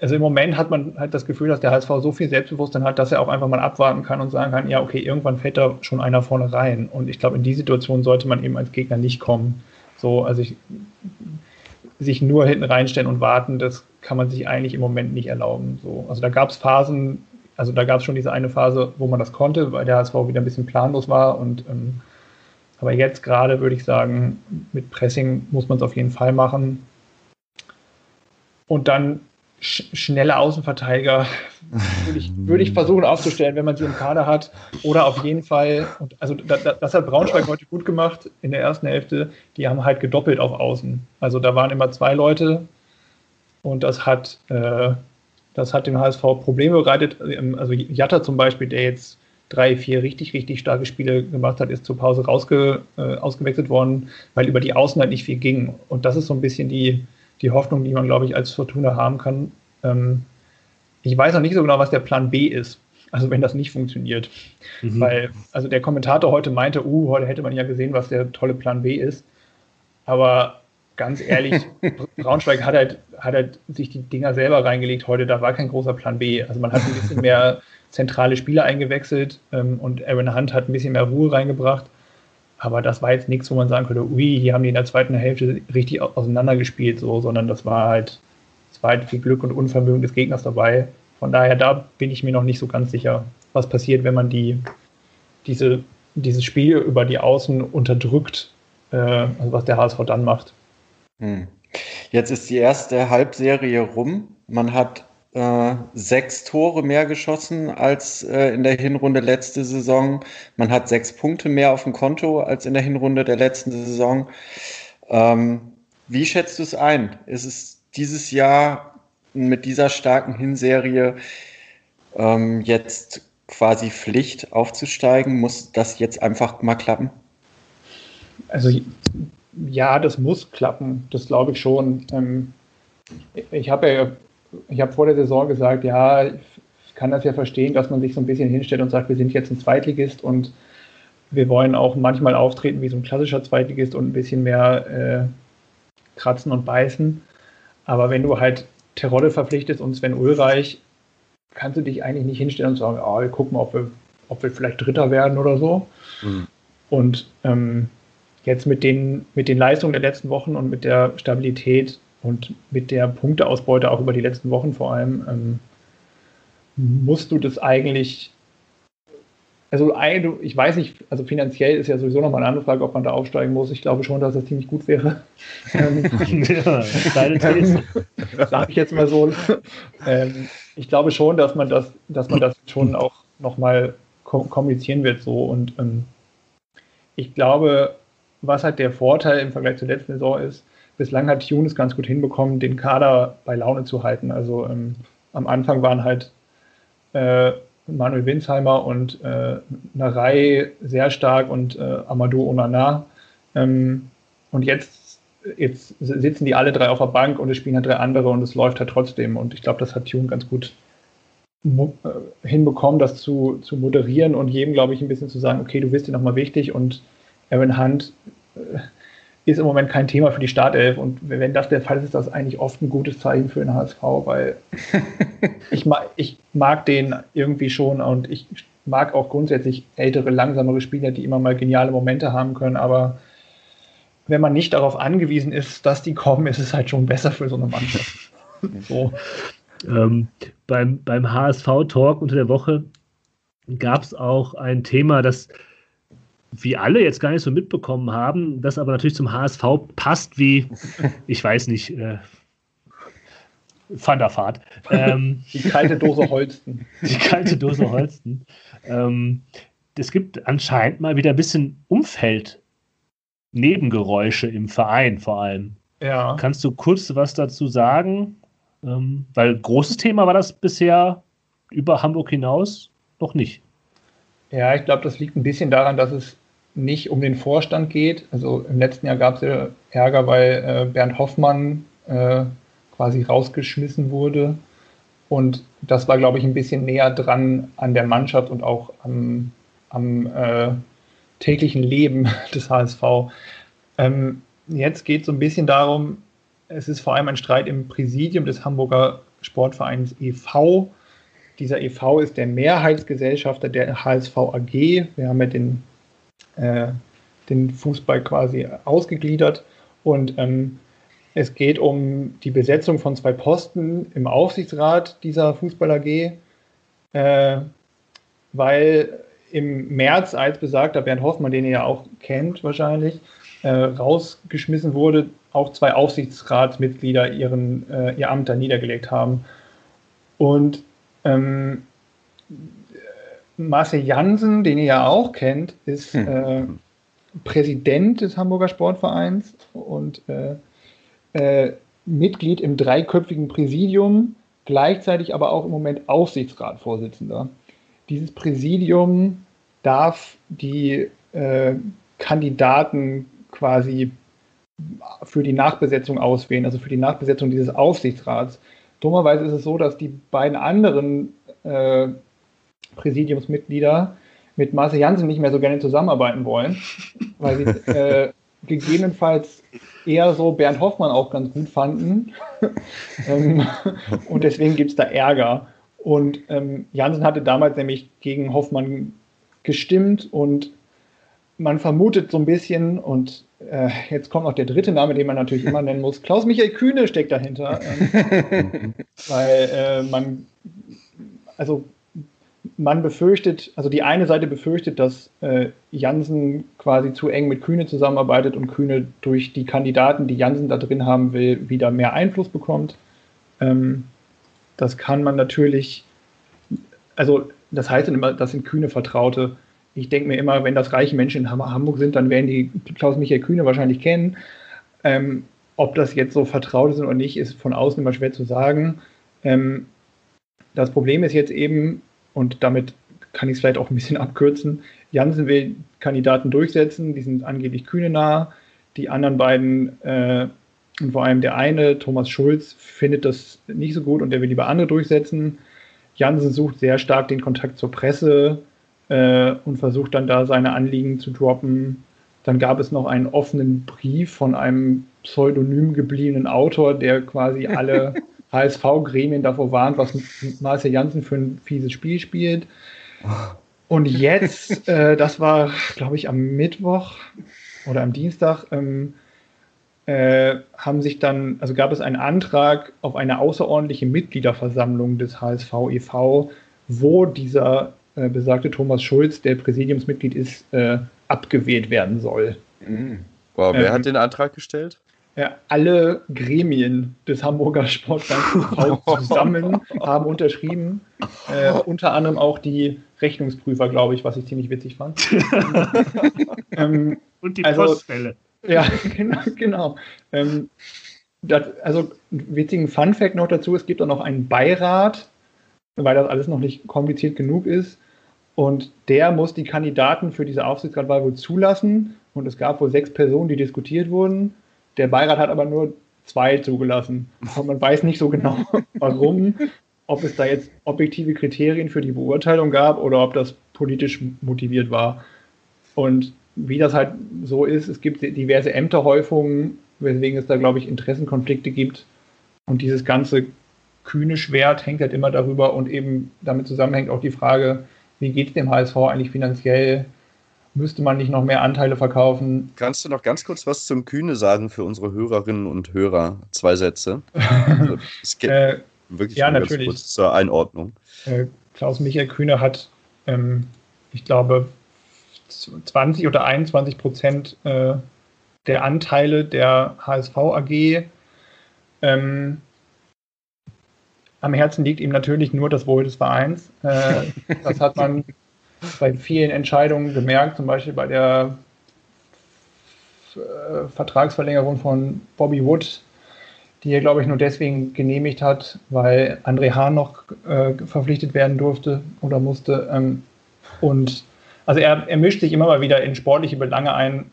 also im Moment hat man halt das Gefühl, dass der HSV so viel Selbstbewusstsein hat, dass er auch einfach mal abwarten kann und sagen kann, ja, okay, irgendwann fällt da schon einer vorne rein. Und ich glaube, in die Situation sollte man eben als Gegner nicht kommen. So, also ich, sich nur hinten reinstellen und warten, das kann man sich eigentlich im Moment nicht erlauben. So, also da gab es Phasen, also da gab es schon diese eine Phase, wo man das konnte, weil der HSV wieder ein bisschen planlos war. Und ähm, aber jetzt gerade würde ich sagen, mit Pressing muss man es auf jeden Fall machen. Und dann sch schnelle Außenverteidiger würde ich, würde ich versuchen aufzustellen, wenn man sie im Kader hat. Oder auf jeden Fall, also da, das hat Braunschweig heute gut gemacht in der ersten Hälfte, die haben halt gedoppelt auf Außen. Also da waren immer zwei Leute und das hat, äh, das hat dem HSV Probleme bereitet. Also Jatta zum Beispiel, der jetzt drei, vier richtig, richtig starke Spiele gemacht hat, ist zur Pause rausge, äh, ausgewechselt worden, weil über die Außen halt nicht viel ging. Und das ist so ein bisschen die, die Hoffnung, die man, glaube ich, als Fortuna haben kann. Ähm, ich weiß noch nicht so genau, was der Plan B ist. Also wenn das nicht funktioniert. Mhm. Weil, also der Kommentator heute meinte, uh, heute hätte man ja gesehen, was der tolle Plan B ist. Aber ganz ehrlich, Braunschweig hat halt, hat halt sich die Dinger selber reingelegt heute, da war kein großer Plan B. Also man hat ein bisschen mehr zentrale Spieler eingewechselt ähm, und Aaron Hunt hat ein bisschen mehr Ruhe reingebracht. Aber das war jetzt nichts, wo man sagen könnte, ui, hier haben die in der zweiten Hälfte richtig auseinandergespielt, so, sondern das war halt, es war halt viel Glück und Unvermögen des Gegners dabei. Von daher, da bin ich mir noch nicht so ganz sicher, was passiert, wenn man die, diese, dieses Spiel über die Außen unterdrückt, äh, also was der HSV dann macht. Hm. Jetzt ist die erste Halbserie rum. Man hat äh, sechs Tore mehr geschossen als äh, in der Hinrunde letzte Saison. Man hat sechs Punkte mehr auf dem Konto als in der Hinrunde der letzten Saison. Ähm, wie schätzt du es ein? Ist es dieses Jahr mit dieser starken Hinserie ähm, jetzt quasi Pflicht aufzusteigen? Muss das jetzt einfach mal klappen? Also ja, das muss klappen, das glaube ich schon. Ähm, ich habe ja ich habe vor der Saison gesagt, ja, ich kann das ja verstehen, dass man sich so ein bisschen hinstellt und sagt, wir sind jetzt ein Zweitligist und wir wollen auch manchmal auftreten wie so ein klassischer Zweitligist und ein bisschen mehr äh, kratzen und beißen. Aber wenn du halt Terodde verpflichtest und Sven Ulreich, kannst du dich eigentlich nicht hinstellen und sagen, oh, wir gucken, ob wir, ob wir vielleicht Dritter werden oder so. Mhm. Und ähm, jetzt mit den, mit den Leistungen der letzten Wochen und mit der Stabilität und mit der Punkteausbeute auch über die letzten Wochen vor allem, ähm, musst du das eigentlich, also ich weiß nicht, also finanziell ist ja sowieso nochmal eine andere Frage, ob man da aufsteigen muss. Ich glaube schon, dass das ziemlich gut wäre. Ähm, ja, deine These. Sag ich jetzt mal so. Ähm, ich glaube schon, dass man das, dass man das schon auch nochmal kommunizieren wird so und ähm, ich glaube, was halt der Vorteil im Vergleich zur letzten Saison ist, bislang hat Tune es ganz gut hinbekommen, den Kader bei Laune zu halten. Also ähm, am Anfang waren halt äh, Manuel Winsheimer und äh, Narei sehr stark und äh, Amadou Onana. Ähm, und jetzt, jetzt sitzen die alle drei auf der Bank und es spielen halt drei andere und es läuft halt trotzdem. Und ich glaube, das hat Tune ganz gut äh, hinbekommen, das zu, zu moderieren und jedem, glaube ich, ein bisschen zu sagen, okay, du bist dir nochmal wichtig und Aaron Hunt äh, ist im Moment kein Thema für die Startelf. Und wenn das der Fall ist, ist das eigentlich oft ein gutes Zeichen für den HSV, weil ich, mag, ich mag den irgendwie schon und ich mag auch grundsätzlich ältere, langsamere Spieler, die immer mal geniale Momente haben können. Aber wenn man nicht darauf angewiesen ist, dass die kommen, ist es halt schon besser für so eine Mannschaft. so. ähm, beim, beim HSV-Talk unter der Woche gab es auch ein Thema, das wie alle jetzt gar nicht so mitbekommen haben, das aber natürlich zum HSV passt wie, ich weiß nicht, äh, Van der Vaart. Ähm, die kalte Dose Holsten. Die kalte Dose Holsten. Ähm, es gibt anscheinend mal wieder ein bisschen Umfeld-Nebengeräusche im Verein vor allem. Ja. Kannst du kurz was dazu sagen? Ähm, weil großes Thema war das bisher über Hamburg hinaus noch nicht. Ja, ich glaube, das liegt ein bisschen daran, dass es nicht um den Vorstand geht. Also im letzten Jahr gab es ja Ärger, weil äh, Bernd Hoffmann äh, quasi rausgeschmissen wurde. Und das war, glaube ich, ein bisschen näher dran an der Mannschaft und auch am, am äh, täglichen Leben des HSV. Ähm, jetzt geht es so ein bisschen darum, es ist vor allem ein Streit im Präsidium des Hamburger Sportvereins e.V. Dieser e.V. ist der Mehrheitsgesellschafter der HSV AG. Wir haben ja den, äh, den Fußball quasi ausgegliedert und ähm, es geht um die Besetzung von zwei Posten im Aufsichtsrat dieser Fußball AG, äh, weil im März, als besagter Bernd Hoffmann, den ihr ja auch kennt wahrscheinlich, äh, rausgeschmissen wurde, auch zwei Aufsichtsratsmitglieder ihren, äh, ihr Amt da niedergelegt haben. Und ähm, Marcel Jansen, den ihr ja auch kennt, ist hm. äh, Präsident des Hamburger Sportvereins und äh, äh, Mitglied im dreiköpfigen Präsidium, gleichzeitig aber auch im Moment Aufsichtsratsvorsitzender. Dieses Präsidium darf die äh, Kandidaten quasi für die Nachbesetzung auswählen, also für die Nachbesetzung dieses Aufsichtsrats. Dummerweise ist es so, dass die beiden anderen äh, Präsidiumsmitglieder mit Marcel Janssen nicht mehr so gerne zusammenarbeiten wollen, weil sie äh, gegebenenfalls eher so Bernd Hoffmann auch ganz gut fanden. ähm, und deswegen gibt es da Ärger. Und ähm, Jansen hatte damals nämlich gegen Hoffmann gestimmt und man vermutet so ein bisschen, und äh, jetzt kommt noch der dritte Name, den man natürlich immer nennen muss, Klaus-Michael Kühne steckt dahinter, ähm, weil äh, man, also man befürchtet, also die eine Seite befürchtet, dass äh, Jansen quasi zu eng mit Kühne zusammenarbeitet und Kühne durch die Kandidaten, die Jansen da drin haben will, wieder mehr Einfluss bekommt. Ähm, das kann man natürlich, also das heißt immer, das sind Kühne Vertraute. Ich denke mir immer, wenn das reiche Menschen in Hamburg sind, dann werden die Klaus-Michael Kühne wahrscheinlich kennen. Ähm, ob das jetzt so Vertraute sind oder nicht, ist von außen immer schwer zu sagen. Ähm, das Problem ist jetzt eben, und damit kann ich es vielleicht auch ein bisschen abkürzen. Jansen will Kandidaten durchsetzen, die sind angeblich kühne nah. Die anderen beiden, äh, und vor allem der eine, Thomas Schulz, findet das nicht so gut und der will lieber andere durchsetzen. Jansen sucht sehr stark den Kontakt zur Presse äh, und versucht dann da seine Anliegen zu droppen. Dann gab es noch einen offenen Brief von einem pseudonym gebliebenen Autor, der quasi alle HSV-Gremien davor warnt, was Marcel Janssen für ein fieses Spiel spielt. Und jetzt, äh, das war, glaube ich, am Mittwoch oder am Dienstag, ähm, äh, haben sich dann, also gab es einen Antrag auf eine außerordentliche Mitgliederversammlung des HSV e.V., wo dieser äh, besagte Thomas Schulz, der Präsidiumsmitglied ist, äh, abgewählt werden soll. Mhm. Boah, wer ähm, hat den Antrag gestellt? Ja, alle Gremien des Hamburger Sportvereins zusammen haben unterschrieben. Äh, unter anderem auch die Rechnungsprüfer, glaube ich, was ich ziemlich witzig fand. ähm, Und die also, Postfälle. Ja, genau. genau. Ähm, das, also witzigen Fun Fact noch dazu: Es gibt auch noch einen Beirat, weil das alles noch nicht kompliziert genug ist. Und der muss die Kandidaten für diese Aufsichtsratwahl wohl zulassen. Und es gab wohl sechs Personen, die diskutiert wurden. Der Beirat hat aber nur zwei zugelassen. Und man weiß nicht so genau, warum, ob es da jetzt objektive Kriterien für die Beurteilung gab oder ob das politisch motiviert war. Und wie das halt so ist, es gibt diverse Ämterhäufungen, weswegen es da, glaube ich, Interessenkonflikte gibt. Und dieses ganze kühne Schwert hängt halt immer darüber und eben damit zusammenhängt auch die Frage, wie geht es dem HSV eigentlich finanziell? Müsste man nicht noch mehr Anteile verkaufen. Kannst du noch ganz kurz was zum Kühne sagen für unsere Hörerinnen und Hörer? Zwei Sätze. Also, äh, wirklich ja, natürlich. kurz zur Einordnung. Äh, Klaus-Michael Kühne hat, ähm, ich glaube, 20 oder 21 Prozent äh, der Anteile der HSV AG. Ähm, am Herzen liegt ihm natürlich nur das Wohl des Vereins. Äh, das hat man bei vielen Entscheidungen gemerkt, zum Beispiel bei der äh, Vertragsverlängerung von Bobby Wood, die er, glaube ich, nur deswegen genehmigt hat, weil André Hahn noch äh, verpflichtet werden durfte oder musste. Ähm, und also er, er mischt sich immer mal wieder in sportliche Belange ein,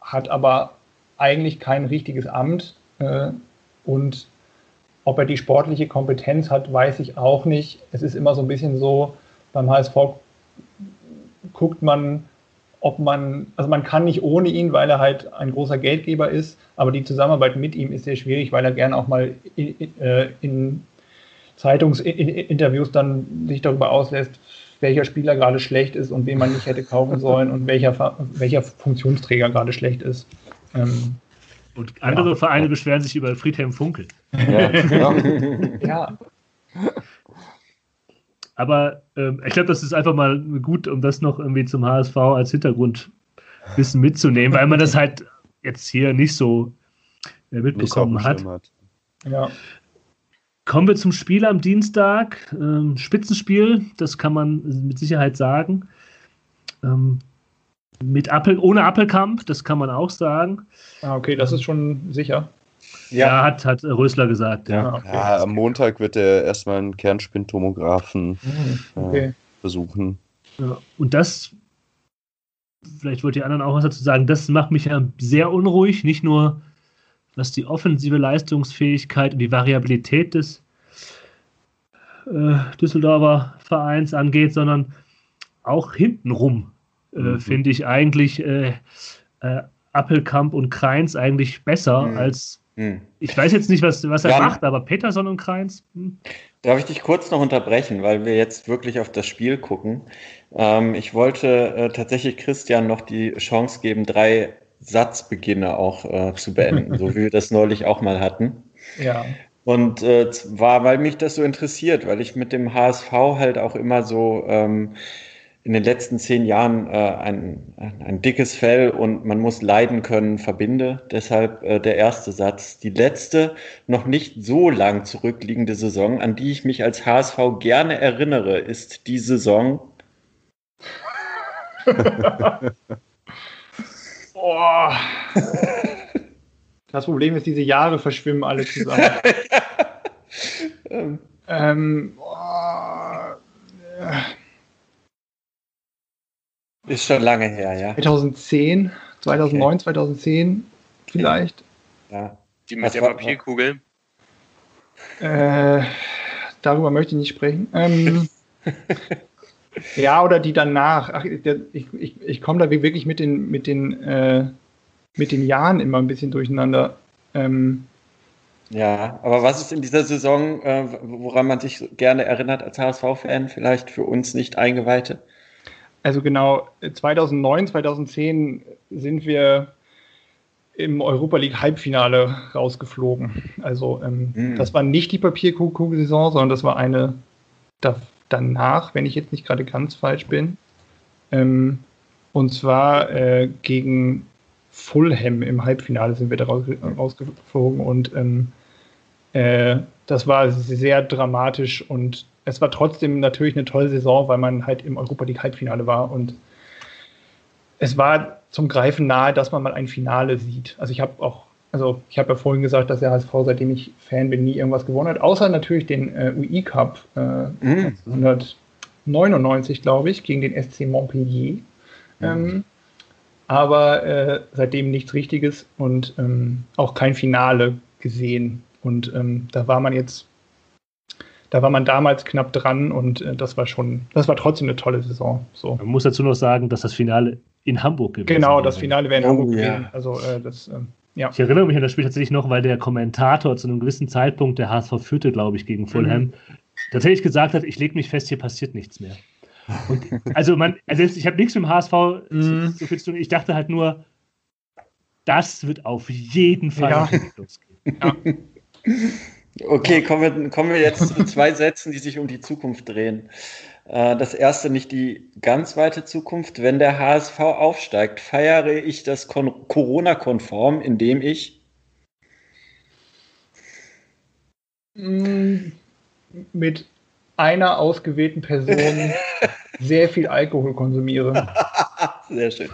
hat aber eigentlich kein richtiges Amt. Äh, und ob er die sportliche Kompetenz hat, weiß ich auch nicht. Es ist immer so ein bisschen so, beim HSV guckt man, ob man, also man kann nicht ohne ihn, weil er halt ein großer Geldgeber ist, aber die Zusammenarbeit mit ihm ist sehr schwierig, weil er gerne auch mal in, äh, in Zeitungsinterviews dann sich darüber auslässt, welcher Spieler gerade schlecht ist und wen man nicht hätte kaufen sollen und welcher, welcher Funktionsträger gerade schlecht ist. Ähm, und andere ja. Vereine beschweren sich über Friedhelm Funkel. Ja. ja. Aber ähm, ich glaube, das ist einfach mal gut, um das noch irgendwie zum HSV als Hintergrundwissen mitzunehmen, weil man das halt jetzt hier nicht so äh, mitbekommen nicht hat. hat. Ja. Kommen wir zum Spiel am Dienstag. Ähm, Spitzenspiel, das kann man mit Sicherheit sagen. Ähm, mit Appel, ohne Appelkamp, das kann man auch sagen. Ah, okay, das ist schon sicher. Ja, ja hat, hat Rösler gesagt. Ja. Ja, okay. ja, am Montag wird er erstmal einen Kernspintomographen mhm, okay. äh, besuchen. Ja, und das, vielleicht wollt ihr anderen auch was dazu sagen, das macht mich ja sehr unruhig, nicht nur was die offensive Leistungsfähigkeit und die Variabilität des äh, Düsseldorfer Vereins angeht, sondern auch hintenrum äh, mhm. finde ich eigentlich äh, äh, Appelkamp und Kreins eigentlich besser mhm. als hm. Ich weiß jetzt nicht, was, was er Dann, macht, aber Peterson und Kreins. Hm. Darf ich dich kurz noch unterbrechen, weil wir jetzt wirklich auf das Spiel gucken. Ähm, ich wollte äh, tatsächlich Christian noch die Chance geben, drei Satzbeginne auch äh, zu beenden, so wie wir das neulich auch mal hatten. Ja. Und äh, zwar, weil mich das so interessiert, weil ich mit dem HSV halt auch immer so ähm, in den letzten zehn Jahren äh, ein, ein dickes Fell und man muss leiden können verbinde. Deshalb äh, der erste Satz. Die letzte, noch nicht so lang zurückliegende Saison, an die ich mich als HSV gerne erinnere, ist die Saison. oh. Das Problem ist, diese Jahre verschwimmen alle zusammen. ähm, oh. Ist schon lange her, ja. 2010, 2009, okay. 2010 vielleicht. Ja. Die mit der Papierkugel. Äh, darüber möchte ich nicht sprechen. Ähm, ja, oder die danach. Ach, ich, ich, ich komme da wirklich mit den, mit, den, äh, mit den Jahren immer ein bisschen durcheinander. Ähm, ja, aber was ist in dieser Saison, äh, woran man sich gerne erinnert als HSV-Fan, vielleicht für uns nicht Eingeweihte? Also genau, 2009, 2010 sind wir im Europa League Halbfinale rausgeflogen. Also ähm, mhm. das war nicht die Papierkugelsaison, sondern das war eine da, danach, wenn ich jetzt nicht gerade ganz falsch bin. Ähm, und zwar äh, gegen Fulham im Halbfinale sind wir da raus, rausgeflogen und ähm, äh, das war sehr dramatisch und es war trotzdem natürlich eine tolle Saison, weil man halt im Europa League Halbfinale war und es war zum Greifen nahe, dass man mal ein Finale sieht. Also ich habe auch, also ich habe ja vorhin gesagt, dass der HSV, seitdem ich Fan bin, nie irgendwas gewonnen hat, außer natürlich den äh, UI Cup äh, mhm. 1999, glaube ich, gegen den SC Montpellier. Mhm. Ähm, aber äh, seitdem nichts Richtiges und ähm, auch kein Finale gesehen. Und ähm, da war man jetzt da war man damals knapp dran und äh, das war schon, das war trotzdem eine tolle Saison. So. Man muss dazu noch sagen, dass das Finale in Hamburg gewesen Genau, das Finale wäre in oh, Hamburg ja. gewesen. Also äh, das, äh, ja. Ich erinnere mich an das Spiel tatsächlich noch, weil der Kommentator zu einem gewissen Zeitpunkt, der HSV führte, glaube ich, gegen Fulham, mhm. tatsächlich gesagt hat, ich lege mich fest, hier passiert nichts mehr. Und, also man, also ich habe nichts mit dem HSV mhm. so viel zu tun. Ich dachte halt nur, das wird auf jeden Fall ja. losgehen. Ja. Okay, kommen wir, kommen wir jetzt zu zwei Sätzen, die sich um die Zukunft drehen. Äh, das erste nicht die ganz weite Zukunft. Wenn der HSV aufsteigt, feiere ich das Corona-konform, indem ich mm, mit einer ausgewählten Person sehr viel Alkohol konsumiere. Sehr schön.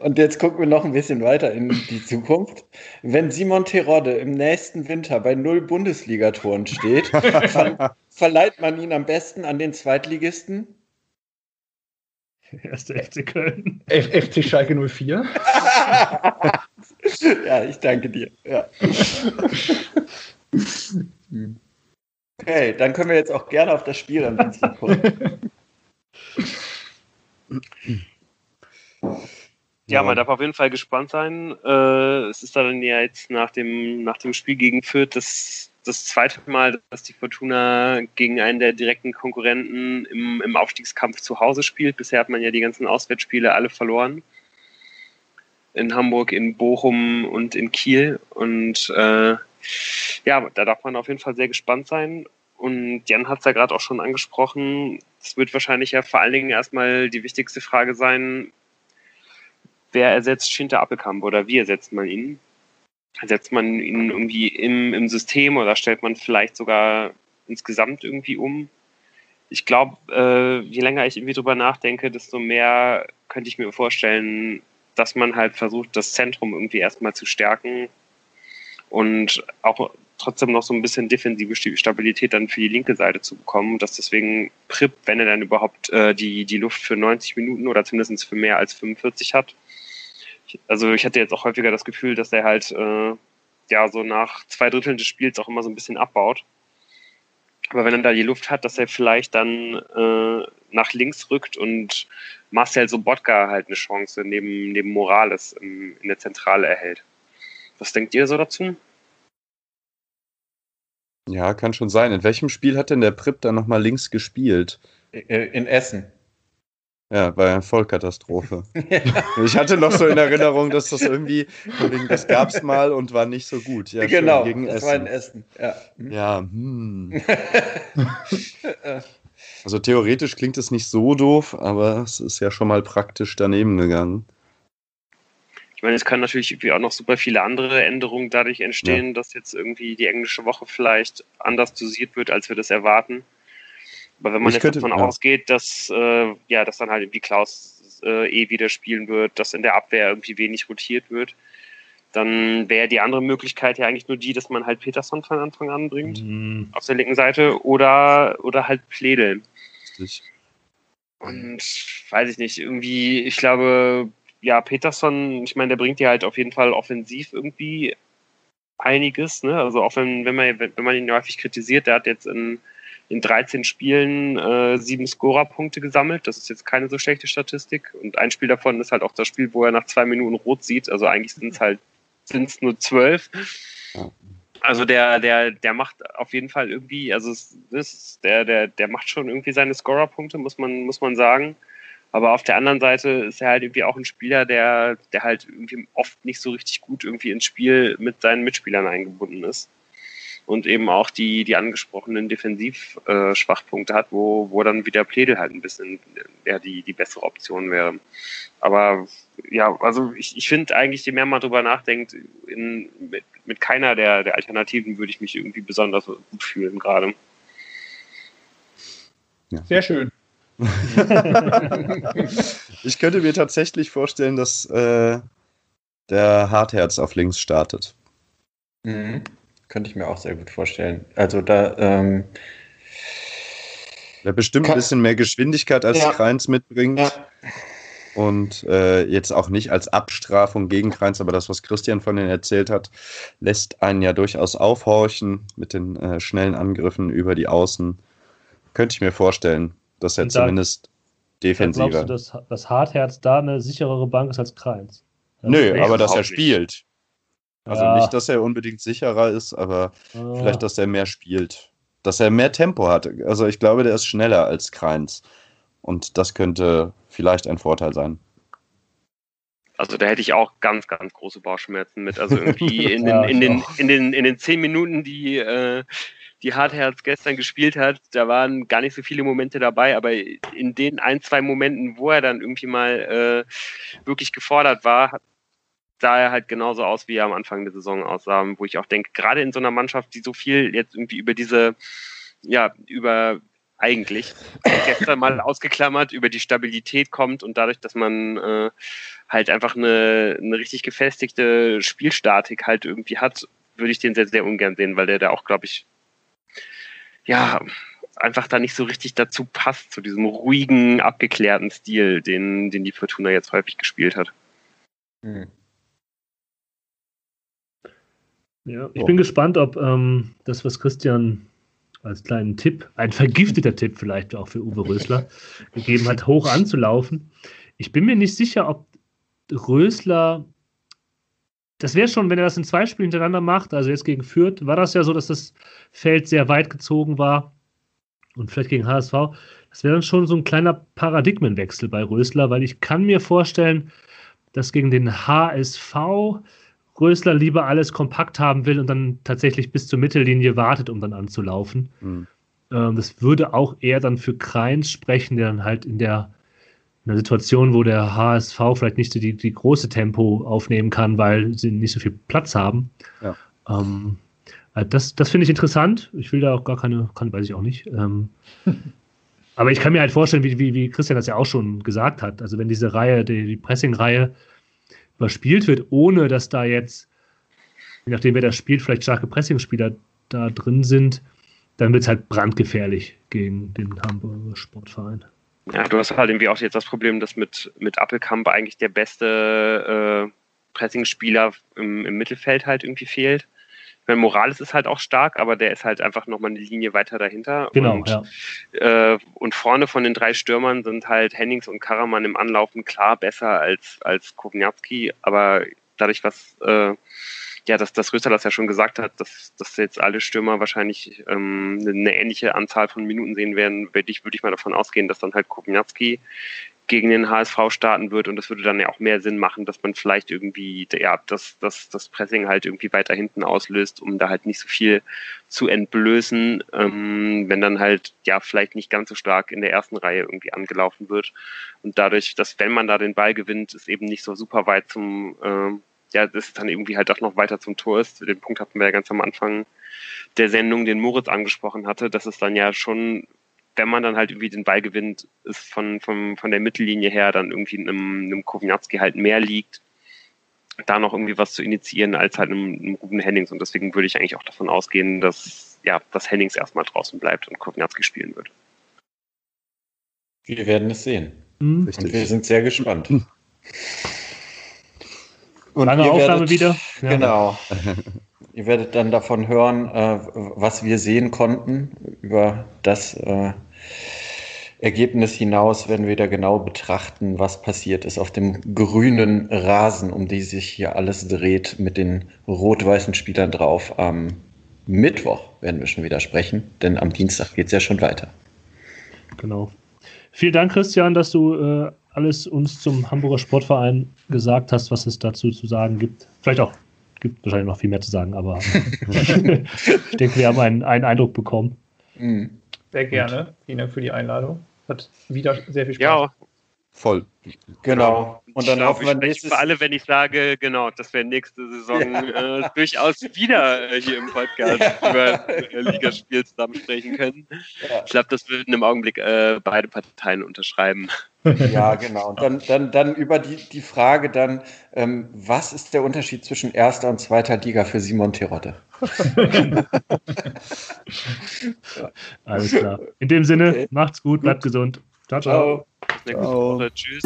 Und jetzt gucken wir noch ein bisschen weiter in die Zukunft. Wenn Simon Terodde im nächsten Winter bei null Bundesligatoren steht, ver verleiht man ihn am besten an den Zweitligisten? Erste FC Köln. F FC Schalke 04. ja, ich danke dir. Ja. Okay, dann können wir jetzt auch gerne auf das Spiel ein bisschen gucken. Ja, man darf auf jeden Fall gespannt sein. Äh, es ist dann ja jetzt nach dem, nach dem Spiel gegen Fürth das, das zweite Mal, dass die Fortuna gegen einen der direkten Konkurrenten im, im Aufstiegskampf zu Hause spielt. Bisher hat man ja die ganzen Auswärtsspiele alle verloren. In Hamburg, in Bochum und in Kiel. Und äh, ja, da darf man auf jeden Fall sehr gespannt sein. Und Jan hat es ja gerade auch schon angesprochen. Es wird wahrscheinlich ja vor allen Dingen erstmal die wichtigste Frage sein, wer ersetzt Schinter Appelkamp oder wie ersetzt man ihn? Ersetzt man ihn irgendwie im, im System oder stellt man vielleicht sogar insgesamt irgendwie um? Ich glaube, äh, je länger ich irgendwie drüber nachdenke, desto mehr könnte ich mir vorstellen, dass man halt versucht, das Zentrum irgendwie erstmal zu stärken und auch trotzdem noch so ein bisschen defensive Stabilität dann für die linke Seite zu bekommen, dass deswegen Prip, wenn er dann überhaupt äh, die, die Luft für 90 Minuten oder zumindest für mehr als 45 hat, also ich hatte jetzt auch häufiger das Gefühl, dass er halt äh, ja so nach zwei Dritteln des Spiels auch immer so ein bisschen abbaut. Aber wenn er da die Luft hat, dass er vielleicht dann äh, nach links rückt und Marcel Sobotka halt eine Chance neben, neben Morales im, in der Zentrale erhält. Was denkt ihr so dazu? Ja, kann schon sein. In welchem Spiel hat denn der Prip da nochmal links gespielt? Äh, in Essen. Ja, war eine Vollkatastrophe. Ja. Ich hatte noch so in Erinnerung, dass das irgendwie, das gab es mal und war nicht so gut. Ja, genau, gegen das Essen. war in Essen. Ja, hm. ja hm. Also theoretisch klingt es nicht so doof, aber es ist ja schon mal praktisch daneben gegangen. Ich meine, es können natürlich irgendwie auch noch super viele andere Änderungen dadurch entstehen, ja. dass jetzt irgendwie die englische Woche vielleicht anders dosiert wird, als wir das erwarten. Aber wenn man ich jetzt könnte, davon ja. ausgeht, dass, äh, ja, dass dann halt irgendwie Klaus äh, eh wieder spielen wird, dass in der Abwehr irgendwie wenig rotiert wird, dann wäre die andere Möglichkeit ja eigentlich nur die, dass man halt Peterson von Anfang an bringt, mhm. auf der linken Seite, oder, oder halt Pledel. Richtig. Und weiß ich nicht, irgendwie, ich glaube, ja, Peterson, ich meine, der bringt ja halt auf jeden Fall offensiv irgendwie einiges, ne? Also auch wenn, wenn man, wenn man ihn häufig kritisiert, der hat jetzt in in 13 Spielen äh, sieben Scorerpunkte gesammelt. Das ist jetzt keine so schlechte Statistik. Und ein Spiel davon ist halt auch das Spiel, wo er nach zwei Minuten rot sieht. Also eigentlich sind es halt sind's nur zwölf. Also der, der, der macht auf jeden Fall irgendwie, also es, der, der, der macht schon irgendwie seine Scorerpunkte, muss man, muss man sagen. Aber auf der anderen Seite ist er halt irgendwie auch ein Spieler, der, der halt irgendwie oft nicht so richtig gut irgendwie ins Spiel mit seinen Mitspielern eingebunden ist und eben auch die, die angesprochenen Defensivschwachpunkte äh, hat, wo, wo dann wieder Pledel halt ein bisschen ja, die, die bessere Option wäre. Aber ja, also ich, ich finde eigentlich, je mehr man darüber nachdenkt, in, mit, mit keiner der, der Alternativen würde ich mich irgendwie besonders gut fühlen gerade. Ja. Sehr schön. ich könnte mir tatsächlich vorstellen, dass äh, der Hartherz auf links startet. Mhm. Könnte ich mir auch sehr gut vorstellen. Also da. Ähm, der bestimmt kann, ein bisschen mehr Geschwindigkeit als ja, Kreins mitbringt. Ja. Und äh, jetzt auch nicht als Abstrafung gegen Kreins, aber das, was Christian von Ihnen erzählt hat, lässt einen ja durchaus aufhorchen mit den äh, schnellen Angriffen über die Außen. Könnte ich mir vorstellen, dass er da, zumindest defensiver. Glaubst du, dass, dass Hartherz da eine sicherere Bank ist als Kreins? Nö, aber dass er spielt. Also ja. nicht, dass er unbedingt sicherer ist, aber ah. vielleicht, dass er mehr spielt. Dass er mehr Tempo hat. Also ich glaube, der ist schneller als Kreins. Und das könnte vielleicht ein Vorteil sein. Also da hätte ich auch ganz, ganz große Bauchschmerzen mit. Also irgendwie in den, ja, in den, in den, in den zehn Minuten, die, äh, die Hartherz gestern gespielt hat, da waren gar nicht so viele Momente dabei, aber in den ein, zwei Momenten, wo er dann irgendwie mal äh, wirklich gefordert war, sah er halt genauso aus, wie er am Anfang der Saison aussah, wo ich auch denke, gerade in so einer Mannschaft, die so viel jetzt irgendwie über diese, ja, über eigentlich gestern mal ausgeklammert, über die Stabilität kommt und dadurch, dass man äh, halt einfach eine, eine richtig gefestigte Spielstatik halt irgendwie hat, würde ich den sehr, sehr ungern sehen, weil der da auch, glaube ich, ja, einfach da nicht so richtig dazu passt, zu diesem ruhigen, abgeklärten Stil, den, den die Fortuna jetzt häufig gespielt hat. Hm. Ja, ich bin gespannt, ob ähm, das, was Christian als kleinen Tipp, ein vergifteter Tipp vielleicht auch für Uwe Rösler gegeben hat, hoch anzulaufen. Ich bin mir nicht sicher, ob Rösler, das wäre schon, wenn er das in zwei Spielen hintereinander macht, also jetzt gegen Fürth, war das ja so, dass das Feld sehr weit gezogen war und vielleicht gegen HSV. Das wäre dann schon so ein kleiner Paradigmenwechsel bei Rösler, weil ich kann mir vorstellen, dass gegen den HSV Rösler lieber alles kompakt haben will und dann tatsächlich bis zur Mittellinie wartet, um dann anzulaufen. Mhm. Ähm, das würde auch eher dann für Kreins sprechen, der dann halt in der, in der Situation, wo der HSV vielleicht nicht so die, die große Tempo aufnehmen kann, weil sie nicht so viel Platz haben. Ja. Ähm, äh, das das finde ich interessant. Ich will da auch gar keine, kann, weiß ich auch nicht. Ähm, aber ich kann mir halt vorstellen, wie, wie, wie Christian das ja auch schon gesagt hat. Also wenn diese Reihe, die, die Pressing-Reihe überspielt wird, ohne dass da jetzt, je nachdem wer das spielt, vielleicht starke Pressingspieler da drin sind, dann wird es halt brandgefährlich gegen den Hamburger Sportverein. Ja, du hast halt irgendwie auch jetzt das Problem, dass mit, mit Appelkamp eigentlich der beste äh, Pressingspieler im, im Mittelfeld halt irgendwie fehlt meine, Morales ist halt auch stark, aber der ist halt einfach nochmal eine Linie weiter dahinter. Genau, und, ja. äh, und vorne von den drei Stürmern sind halt Hennings und Karaman im Anlaufen klar besser als, als Kovnatski, aber dadurch, was äh, ja, dass das Röster das ja schon gesagt hat, dass, dass jetzt alle Stürmer wahrscheinlich ähm, eine ähnliche Anzahl von Minuten sehen werden, würde ich, würde ich mal davon ausgehen, dass dann halt Kovnatski gegen den HSV starten wird und das würde dann ja auch mehr Sinn machen, dass man vielleicht irgendwie ja, das, das, das Pressing halt irgendwie weiter hinten auslöst, um da halt nicht so viel zu entblößen, ähm, wenn dann halt ja vielleicht nicht ganz so stark in der ersten Reihe irgendwie angelaufen wird und dadurch, dass wenn man da den Ball gewinnt, es eben nicht so super weit zum äh, ja, das ist dann irgendwie halt auch noch weiter zum Tor ist. Den Punkt hatten wir ja ganz am Anfang der Sendung, den Moritz angesprochen hatte, dass es dann ja schon wenn man dann halt irgendwie den Ball gewinnt, ist von, von, von der Mittellinie her dann irgendwie einem, einem Kovnatski halt mehr liegt, da noch irgendwie was zu initiieren als halt einem, einem Ruben Hennings. Und deswegen würde ich eigentlich auch davon ausgehen, dass, ja, dass Hennings erstmal draußen bleibt und Kovnatski spielen wird. Wir werden es sehen. Mhm. Und wir sind sehr gespannt. Und Lange Aufnahme werdet, wieder. Ja. Ihr werdet dann davon hören, äh, was wir sehen konnten über das äh, Ergebnis hinaus werden wir da genau betrachten, was passiert ist auf dem grünen Rasen, um die sich hier alles dreht, mit den rot-weißen Spielern drauf. Am Mittwoch werden wir schon wieder sprechen, denn am Dienstag geht es ja schon weiter. Genau. Vielen Dank, Christian, dass du äh, alles uns zum Hamburger Sportverein gesagt hast, was es dazu zu sagen gibt. Vielleicht auch, gibt wahrscheinlich noch viel mehr zu sagen, aber ich denke, wir haben einen, einen Eindruck bekommen. Mhm. Sehr gerne. Vielen Dank für die Einladung. Hat wieder sehr viel Spaß. Ja, voll. Genau. Und dann hoffen wir nächstes... für alle, wenn ich sage, genau, dass wir nächste Saison ja. äh, durchaus wieder äh, hier im Podcast ja. über äh, Ligaspiel zusammen sprechen können. Ja. Ich glaube, das würden im Augenblick äh, beide Parteien unterschreiben. Ja, genau. Und dann, dann, dann über die, die Frage dann, ähm, was ist der Unterschied zwischen erster und zweiter Liga für Simon Terodde? Alles klar. In dem Sinne, okay. macht's gut, bleibt gesund. Ciao, ciao. ciao. Tschüss.